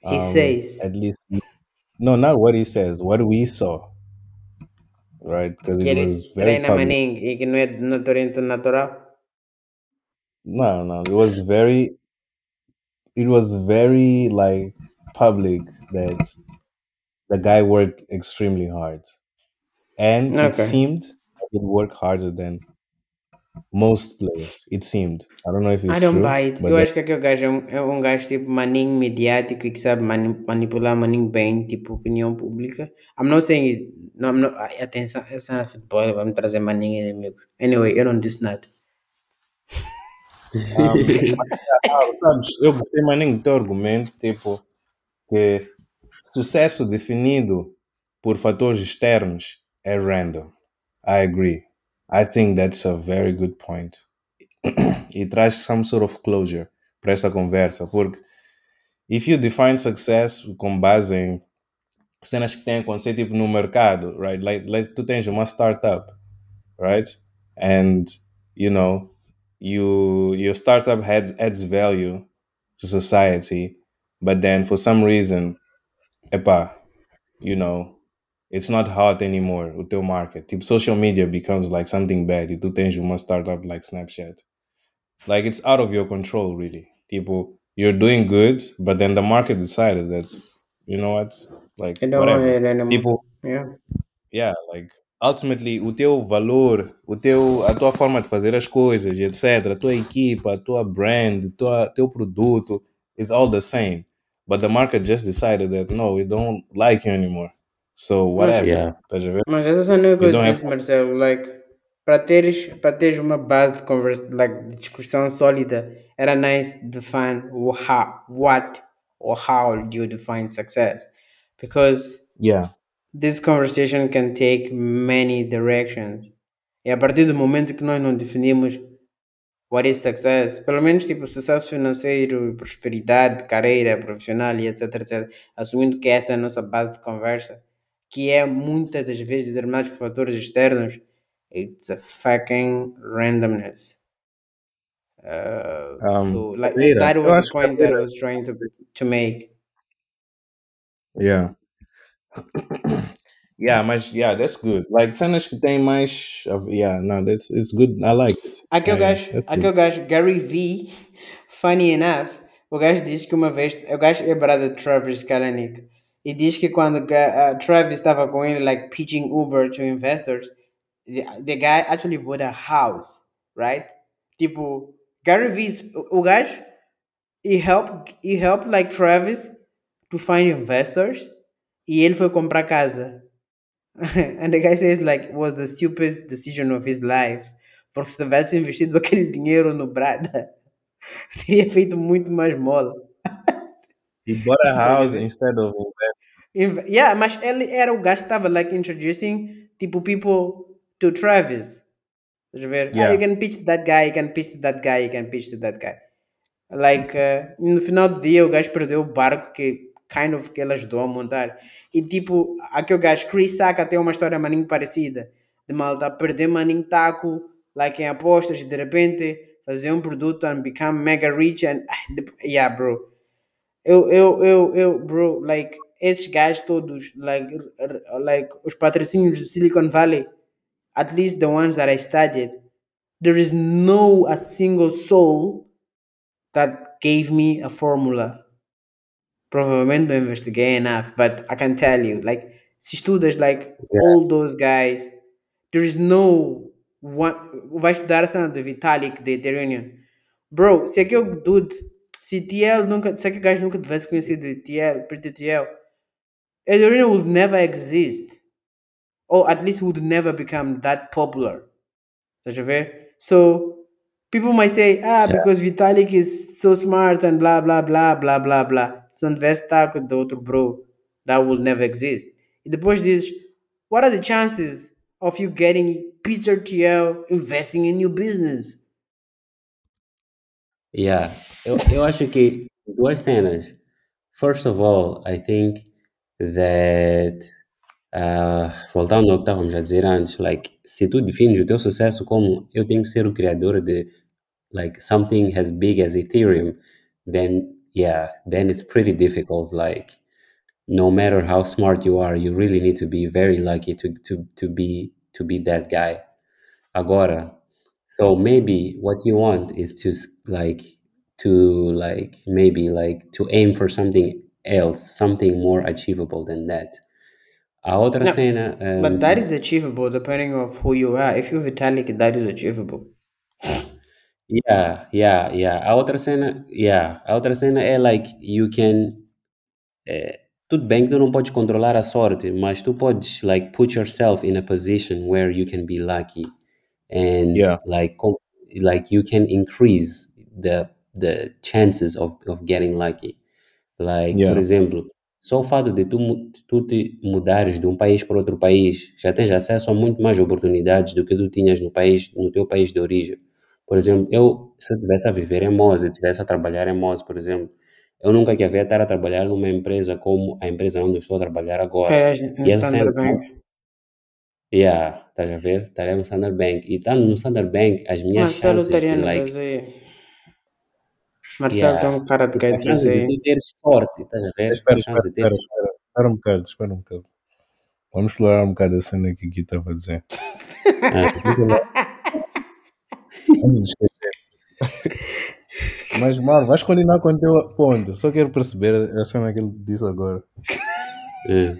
He um, says. at least no, not what he says, what we saw, right? Because it was very treina e que não é natural. No, no, it was very, it was very like public that the guy worked extremely hard, and it Okay. seemed he worked harder than most players. It seemed. I don't know if it's I don't true, buy it. but Eu that- acho que aquele gajo é um, é um gajo tipo maninho mediático e que sabe mani- manipular maninho bem, tipo opinião pública. I'm not saying it. No, I'm not, ai, atenção, essa é futebol, me trazer maninho inimigo. Anyway, eu não disse nada. Um, ah, sabes, eu gostei mais nem do teu argumento, tipo, que sucesso definido por fatores externos é random. I agree. I think that's a very good point. e traz some sort of closure para esta conversa, porque if you define success com base em cenas que têm a acontecer tipo no mercado, right? Like, like tu tens uma startup, right? And you know, you your startup adds adds value to society, but then for some reason, epa, you know, it's not hot anymore o teu market. Social media becomes like something bad. E tu tens uma startup like Snapchat. Like it's out of your control, really. People, you're doing good, but then the market decided that's you know what, like I don't want whatever. anymore. Yeah. yeah, like ultimately o teu valor, o teu, a tua forma de fazer as coisas, etc., a tua equipa, a tua brand, tua, teu produto, it's all the same. but the market just decided that no, we don't like you anymore. So whatever. Yeah. Mas essa cena é o que eu disse, have- Marcelo, like, para teres, para teres uma base de conversa, like, de discussão sólida, era nice define o how, what or how do you define success. Because Yeah. This conversation can take many directions. E a partir do momento que nós não definimos what is success, pelo menos tipo sucesso financeiro, prosperidade, carreira profissional e etc, etc, assumindo que essa é a nossa base de conversa, que é muitas das vezes determinados por fatores externos, it's a fucking randomness. Uh, Um, so, like, that was the point that I was trying to, to make. Yeah. yeah, my yeah, that's good. Like que tem mais of yeah, no, that's it's good. I like it. Aquele Yeah, gajo, that's aquele good. gajo, Gary V, funny enough, o gajo diz que uma vez, o gajo é brother Travis Kalanick, e diz que quando uh, Travis estava com ele, like, pitching Uber to investors, the, the guy actually bought a house, right? Tipo, Gary V, o, o gajo, he helped, he helped, like, Travis to find investors, e ele foi comprar casa. and the guy says like was the stupidest decision of his life. Porque se tivesse investido aquele dinheiro no Brada, teria feito muito mais mola. He bought a house instead of investing. Inv- Yeah, mas ele era o gajo que estava like introducing tipo people to Travis. Estás ver? Ah, Yeah. you can pitch to that guy, you can pitch to that guy, you can pitch to that guy. Like, uh, no final do dia o gajo perdeu o barco que kind of que ele ajudou a montar. E tipo, aquele gajo, Chris Saka tem uma história maninho parecida. De malta perder maninho taco, like em apostas, e de repente fazer um produto and become mega rich and... ah, Yeah, bro. Eu, eu, eu, eu, bro, like, esses gajos todos, like, like, os patrocínios de Silicon Valley, at least the ones that I studied, there is no a single soul that gave me a formula. Provavelmente não investiguei enough, but I can tell you, like, se estudas, like, all those guys, there is no one. Vai estudar a cena de Vitalik de Ethereum. Bro, se aquele dude, se TL nunca, se aquele gajo nunca tivesse conhecido TL, Pretty TL, Ethereum would never exist. Or at least would never become that popular. Estás a ver? So, people might say, ah, because Vitalik is so smart and blah, blah, blah, blah, blah, blah. Se não tivesse taco do outro bro, that will never exist. E depois diz, what are the chances of you getting Peter TL investing in your business? Yeah, eu, eu acho que duas cenas. First of all, I think that uh, voltando ao que estávamos a dizer antes, like se tu defines o teu sucesso como eu tenho que ser o criador de like something as big as Ethereum, then yeah, then it's pretty difficult. Like no matter how smart you are, you really need to be very lucky to to to be to be that guy. Agora, so maybe what you want is to s- like to like maybe like to aim for something else, something more achievable than that. A outra No, cena, um, But that is achievable depending of who you are. If you're Vitalik, that is achievable. Yeah, yeah, yeah. A outra cena, yeah, a outra cena é like you can eh, tudo bem que tu não podes controlar a sorte, mas tu podes like put yourself in a position where you can be lucky and Yeah. like com- like you can increase the the chances of, of getting lucky. Like, por Yeah. exemplo, só o fato de tu, mu- tu te mudares de um país para outro país, já tens acesso a muito mais oportunidades do que tu tinhas no país, no teu país de origem. Por exemplo, eu, se eu estivesse a viver em Moz, se eu estivesse a trabalhar em Moz, por exemplo, eu nunca queria ver estar a trabalhar numa empresa como a empresa onde eu estou a trabalhar agora. Pera, no E essa Standard Bank. yeah, estás a ver? Estarei no Standard Bank. E estando no Standard Bank, as minhas Marcelo chances de, estaria no like, Brasil. Marcelo yeah, tem um cara de gato chances de teres sorte, estás a ver? Espera, espera, espera, sorte. espera. Espera um bocado, espera um bocado. Vamos explorar um bocado a cena que aqui estava a dizer. Ah, de esquecer. Mas, mano, vais continuar com o teu ponto. Só quero perceber a cena que ele disse agora. É.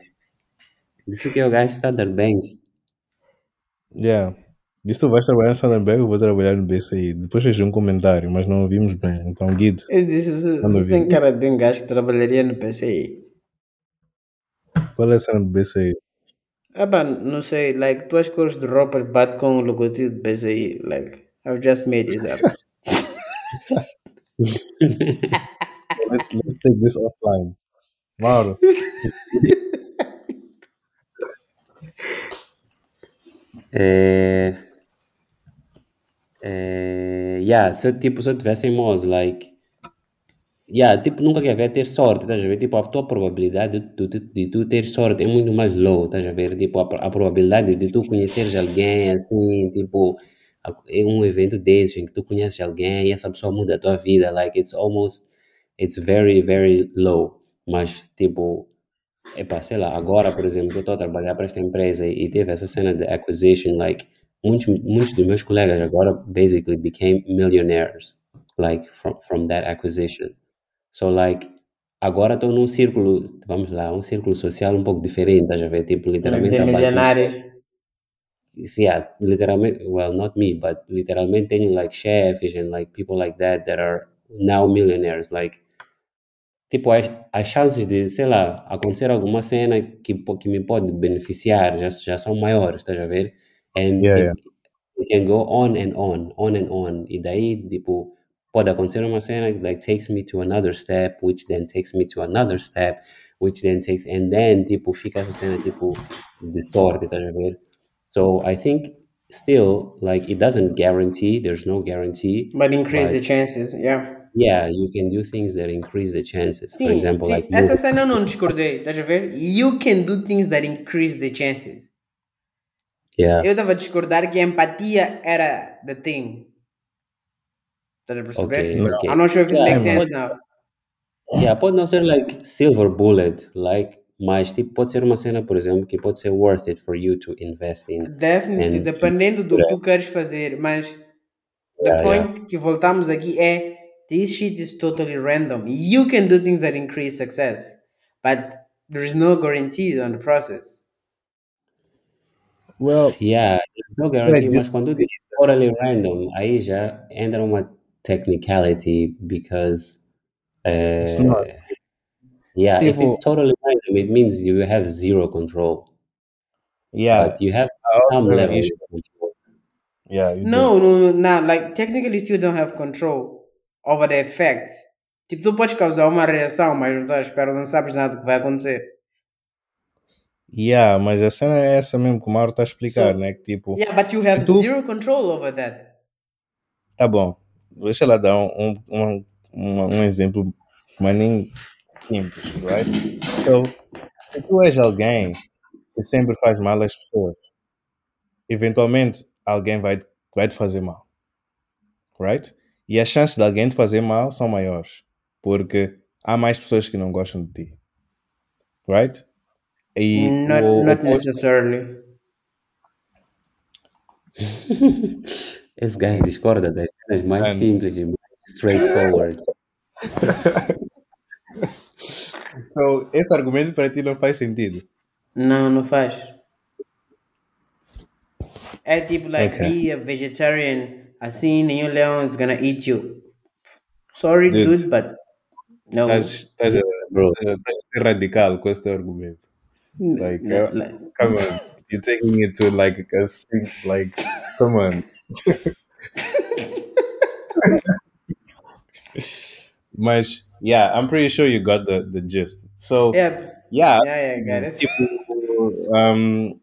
Disse que é o gajo Standard Bank. Yeah. Disse tu vais trabalhar no Sandenberg, eu vou trabalhar no BCI. Depois fez um comentário, mas não ouvimos bem. Então, Guido, Eu disse, você, você tem cara de um gajo que trabalharia no PCI. qual é a cena do BCI? Ah, pá, não sei, like, tuas cores de roupas batem com o logotipo do PCI. Like, I've just made this up. Let's, let's take this offline. Mauro, É... É... Yeah, se eu, tipo, se eu tivesse em Moz, like... Yeah, tipo, nunca quer ver ter sorte, estás a ver? Tipo, a tua probabilidade de, de, de tu ter sorte é muito mais low, estás a ver? Tipo, a, a probabilidade de tu conheceres alguém, assim, tipo... É um evento desse em que tu conheces alguém e essa pessoa muda a tua vida, like, it's almost... It's very, very low. Mas, tipo... Epá, sei lá, agora, por exemplo, eu estou a trabalhar para esta empresa e, teve essa cena de acquisition, like, muitos, muitos dos meus colegas agora basically became millionaires, like, from, from that acquisition. So, like, agora estou num círculo, vamos lá, um círculo social um pouco diferente, estás a ver? Tipo, literalmente... de milionários. Chefes. yeah, literalmente, well, not me, but literalmente tenho like chefs and like people like that that are now millionaires, like tipo, as, as chances de, sei lá, acontecer alguma cena que, que me pode beneficiar já, já são maiores, estás a ver? And Yeah, it, it can go on and on, on and on. E daí, tipo, pode acontecer uma cena que like, takes me to another step, which then takes me to another step, which then takes, and then, tipo, fica essa cena, tipo, de sorte, estás a ver? So, I think, still, like, it doesn't guarantee, there's no guarantee, But increase but the chances, yeah. yeah, you can do things that increase the chances. For example, sim, like essa moving. cena eu não discordei, estás a ver? You can do things that increase the chances. Yeah. Eu estava a discordar que a empatia era the thing. Estás a perceber? Okay. Okay. I'm not sure if it Yeah, makes sense now. yeah, pode não ser like silver bullet, like, mas tipo pode ser uma cena, por exemplo, que pode ser worth it for you to invest in Definitely, dependendo do que tu queres fazer, mas the yeah, yeah. point que voltamos aqui é this shit is totally random. You can do things that increase success, but there is no guarantee on the process. well, Yeah, there's no yeah, guarantee, mas quando diz totally random, aí já entra uma technicality because it's not. Yeah, if it's Tipo, totally random, it means you have zero control, yeah, but you have some level of control. Yeah. No, no, no, nah, like technically still don't have control over the effects. Tipo, tu podes causar uma reação, mas não estás espera, não sabes nada do que vai acontecer. Yeah, mas a cena é essa mesmo que o Mauro está a explicar, So, né? Que tipo, yeah, but you have tu. zero control over that. Tá bom, deixa lá dar um, um, um, um, um exemplo, mas nem simples, right? So, se tu és alguém que sempre faz mal às pessoas, eventualmente alguém vai, vai te fazer mal, right? E as chances de alguém te fazer mal são maiores, porque há mais pessoas que não gostam de ti, right? E Not, o not oposto. necessarily. Esse gajo discorda das cenas mais Mano, simples e mais straightforward. so, esse argumento para ti não faz sentido. Não, não faz. É tipo, like, Ok. be a vegetarian, assim, nenhum leão is gonna eat you. Sorry, Dude, dude, but no. estás, a, Bro, estás a ser radical com esse teu argumento. Like, n- uh, like, come on, you're taking it to like a six, like, come on. Mas, yeah, I'm pretty sure you got the, the gist. So, yeah, yeah, yeah, yeah, it. tipo, um,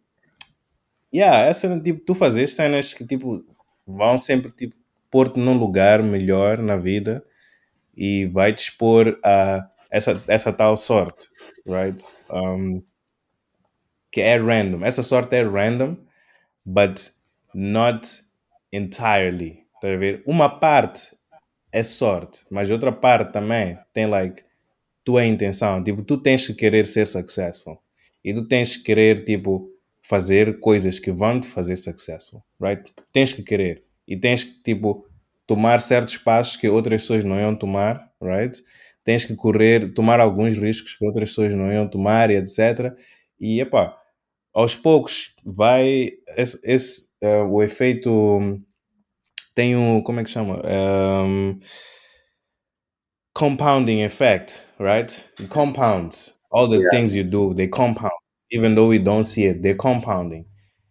yeah, essa, tipo, tu fazes cenas que, tipo, vão sempre, tipo, pôr-te num lugar melhor na vida e vai te expor a essa, essa tal sorte, right? Um, que é random. Essa sorte é random, but not entirely. Tá a ver? Uma parte é sorte, mas outra parte também tem like tua intenção. Tipo, tu tens que querer ser successful e tu tens que querer tipo fazer coisas que vão te fazer successful, right? Tens que querer e tens que tipo tomar certos passos que outras pessoas não iam tomar, right? Tens que correr, tomar alguns riscos que outras pessoas não iam tomar e etc. E epá, aos poucos vai esse, esse eh, o efeito tem um como é que chama um, compounding effect right? It compounds. All the things you do they compound. Even though we don't see it they're compounding.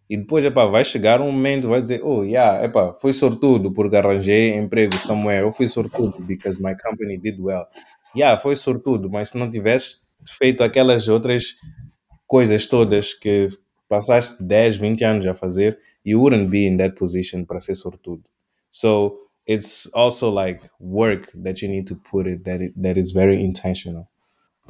E depois epá, vai chegar um momento vai dizer oh yeah epá, foi sortudo porque arranjei emprego somewhere. Ou fui sortudo because my company did well. Yeah foi sortudo mas se não tivesse feito aquelas outras coisas todas que passaste 10, 20 anos a fazer, you wouldn't be in that position para ser sortudo. So it's also like work that you need to put it that it, that is very intentional.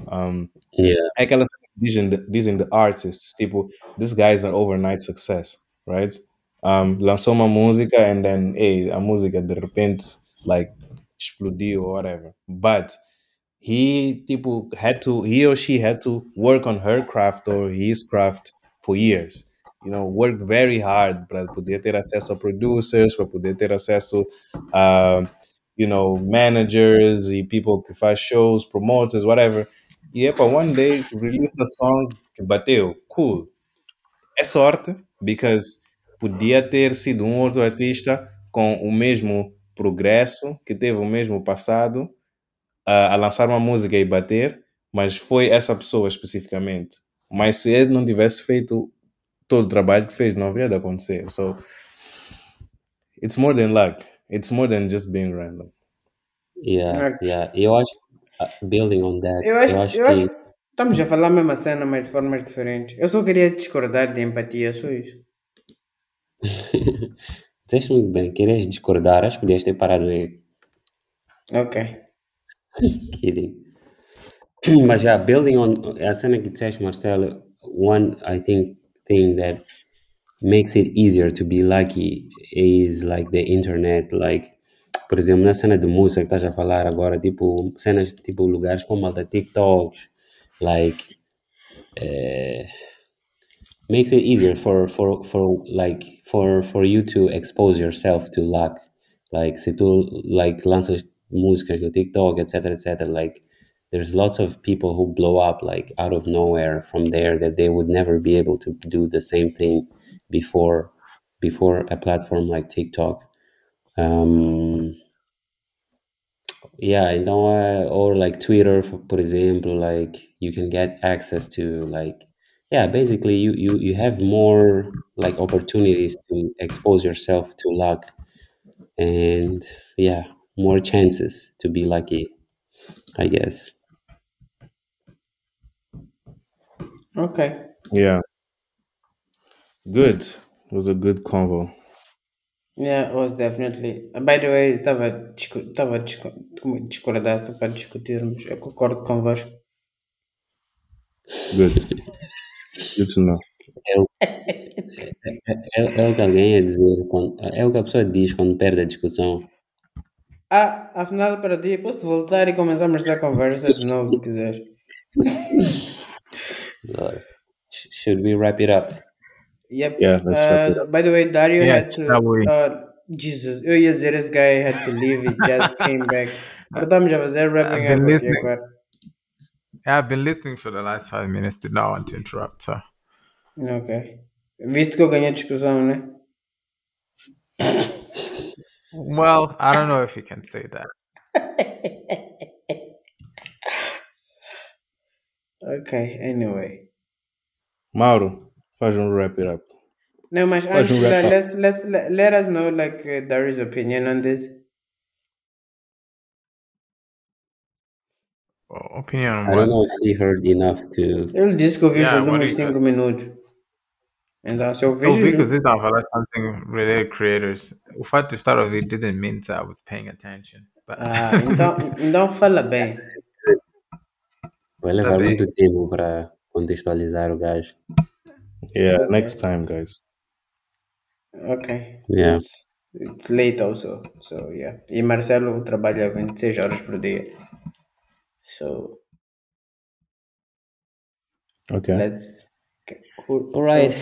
Um, Yeah. I can vision que dizem the, artists, tipo, this guy is an overnight success, right? Um, lançou uma música and then, hey, a música de repente, like, explodiu or whatever. But he, people had to, he or she had to work on her craft or his craft for years. You know, work very hard para poder ter acesso a producers, para poder ter acesso a, you know, managers e people que faz shows, promoters, whatever. E epa, one day released a song que bateu, cool. É sorte, because podia ter sido um outro artista com o mesmo progresso, que teve o mesmo passado, a, a lançar uma música e bater, mas foi essa pessoa especificamente. Mas se ele não tivesse feito todo o trabalho que fez, não haveria de acontecer. So, it's more than luck. It's more than just being random. Yeah, yeah. Eu acho, uh, building on that, Eu acho, eu acho eu acho que estamos a falar a mesma cena, mas de formas diferentes. Eu só queria discordar de empatia, só isso. disseste muito bem, querias discordar, acho que podias ter parado aí. Ok. Kidding. Mas já, building on a cena que disseste, Marcelo, one, I think, thing that makes it easier to be lucky is like the internet, like, por exemplo, na cena de música que estás a falar agora, tipo, cenas, tipo, lugares como a da TikToks, like, eh, makes it easier for, for, for, like, for, for you to expose yourself to luck. Like, se tu, like, lanças músicas no TikTok, etc., etc., like, there's lots of people who blow up like out of nowhere from there that they would never be able to do the same thing before before a platform like TikTok. Um, yeah, então, uh, or like Twitter, for, por exemplo, like you can get access to like yeah, basically you you you have more like opportunities to expose yourself to luck and yeah, more chances to be lucky, I guess. Ok. Yeah. Good. It was a good convo. Yeah, it was definitely. By the way, estava a discu- estava a discu- discordar só para discutirmos. Eu concordo convosco. Good. Good to know. É o, é, é o que alguém ia dizer, quando, é o que a pessoa diz quando perde a discussão. Ah, afinal, para ti, posso voltar e começarmos esta conversa de novo, se quiseres. Uh, should we wrap it up? Yep. Yeah, let's wrap it Uh, by the way, Dario Yeah, had to. Uh, Jesus, Oh ia dizer esse guy had to leave, he just came back. Mas estamos a fazer wrapping I've been listening. Yeah, I've been listening for the last five minutes. Did not want to interrupt. So Ok. Visto que eu ganhei a discussão, né? well, I don't know if you can say that. Ok, anyway. Mauro, faz um wrap it up. No, mas Faz antes, um wrap let, up. let's, let's, let, let us know, like, uh, Dario's opinion on this. Opinion on I don't know if he heard enough to. Ele disse que ouviu Yeah, fazer what uns do you 5 minutos. Então, se eu So vejo... because it was something related creators. O fact to start of it didn't mean that I was paying attention. But Ah, então, então fala bem. Vai levar bem. muito tempo para contextualizar o gajo. Yeah, next time, guys. Ok. Yeah. It's, it's late also. So, yeah. E Marcelo trabalha 26 horas por dia. So, Okay. let's... okay, cool. Alright.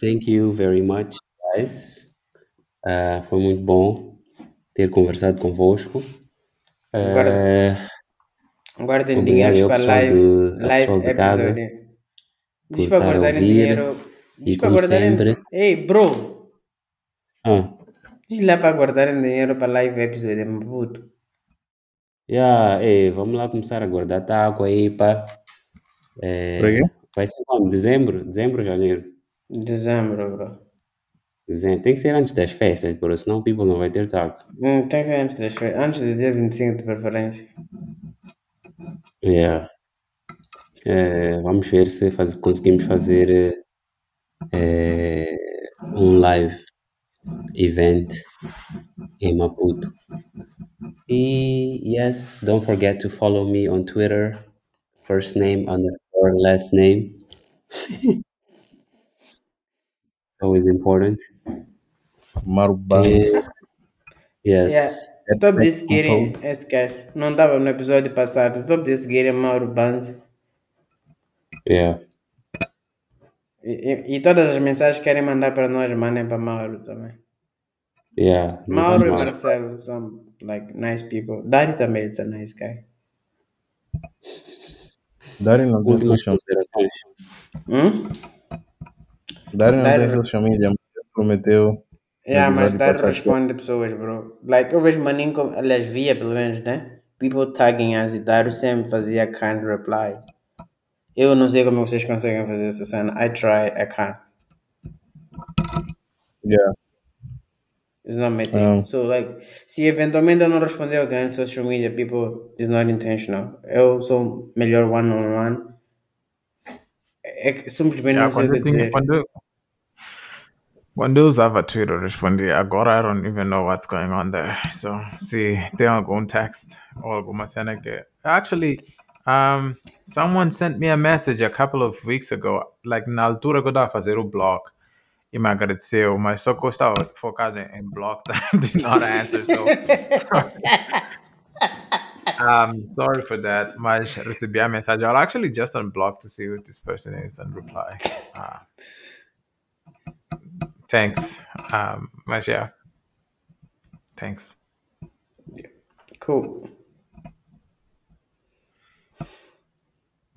Thank you very much, guys. Uh, foi muito bom ter conversado convosco. Uh, Guardem dinheiro para live, de- ao live episódio. Diz por para guardarem ouvir. dinheiro Diz E para guardarem. sempre. Ei, bro! Ah, Diz lá para guardarem dinheiro para live episode, meu puto. yeah, ei, vamos lá começar a guardar taco aí, pá. É, Para quê? vai ser quando? Dezembro? Dezembro ou janeiro? Dezembro, bro. Dezembro. Tem que ser antes das festas, bro, senão o people não vai ter taco. Hum, tem que ser antes das férias. Antes do dia 25 de preferência. Yeah. É, vamos ver se faz- conseguimos fazer é, um live event em Maputo. E yes, don't forget to follow me on Twitter. First name underscore last name. Always important. Marubangs. Yes. Yeah. Top de seguirem Compost. esse gajo. Não estava no episódio passado. Top de seguirem Mauro Banz. Yeah. E, e, e todas as mensagens que querem mandar para nós, mandem para Mauro também. Yeah. Mauro e. Marcelo são like nice people. Daddy também is a nice guy. Darem não tem social, considerações. Hum? Darem não tem social media, mas ele prometeu. Yeah, mas passado. responde pessoas, bro. Like, eu vejo maninho, como, aliás, via pelo menos, né? People tagging as e Daddy sempre fazia kind reply. Eu não sei como vocês conseguem fazer essa cena. I try, I can't. Yeah. It's not my thing. Um. So, like, se eventualmente eu não responder alguém social media, people, it's not intentional. Eu sou melhor one-on-one. É que simplesmente Yeah, não sei o que dizer. quando, quando eu usava Twitter, eu respondia. Agora I don't even know what's going on there. So, see, they are going text ou go que. Actually, um, someone sent me a message a couple of weeks ago, like na altura que a fazer o blog. E me agradeceu, mas só que eu estava focado em, em blog, did not answer. So, um, sorry for that. Mas recebi a mensagem. I'll actually just unblock to see who this person is and reply. Uh, Thanks, um, Masia. Thanks. Cool.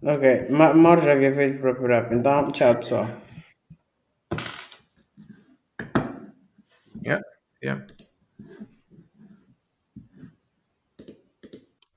Okej, okay. Ma- Marja gave it proper up and tam chapsa. Yeah, yeah.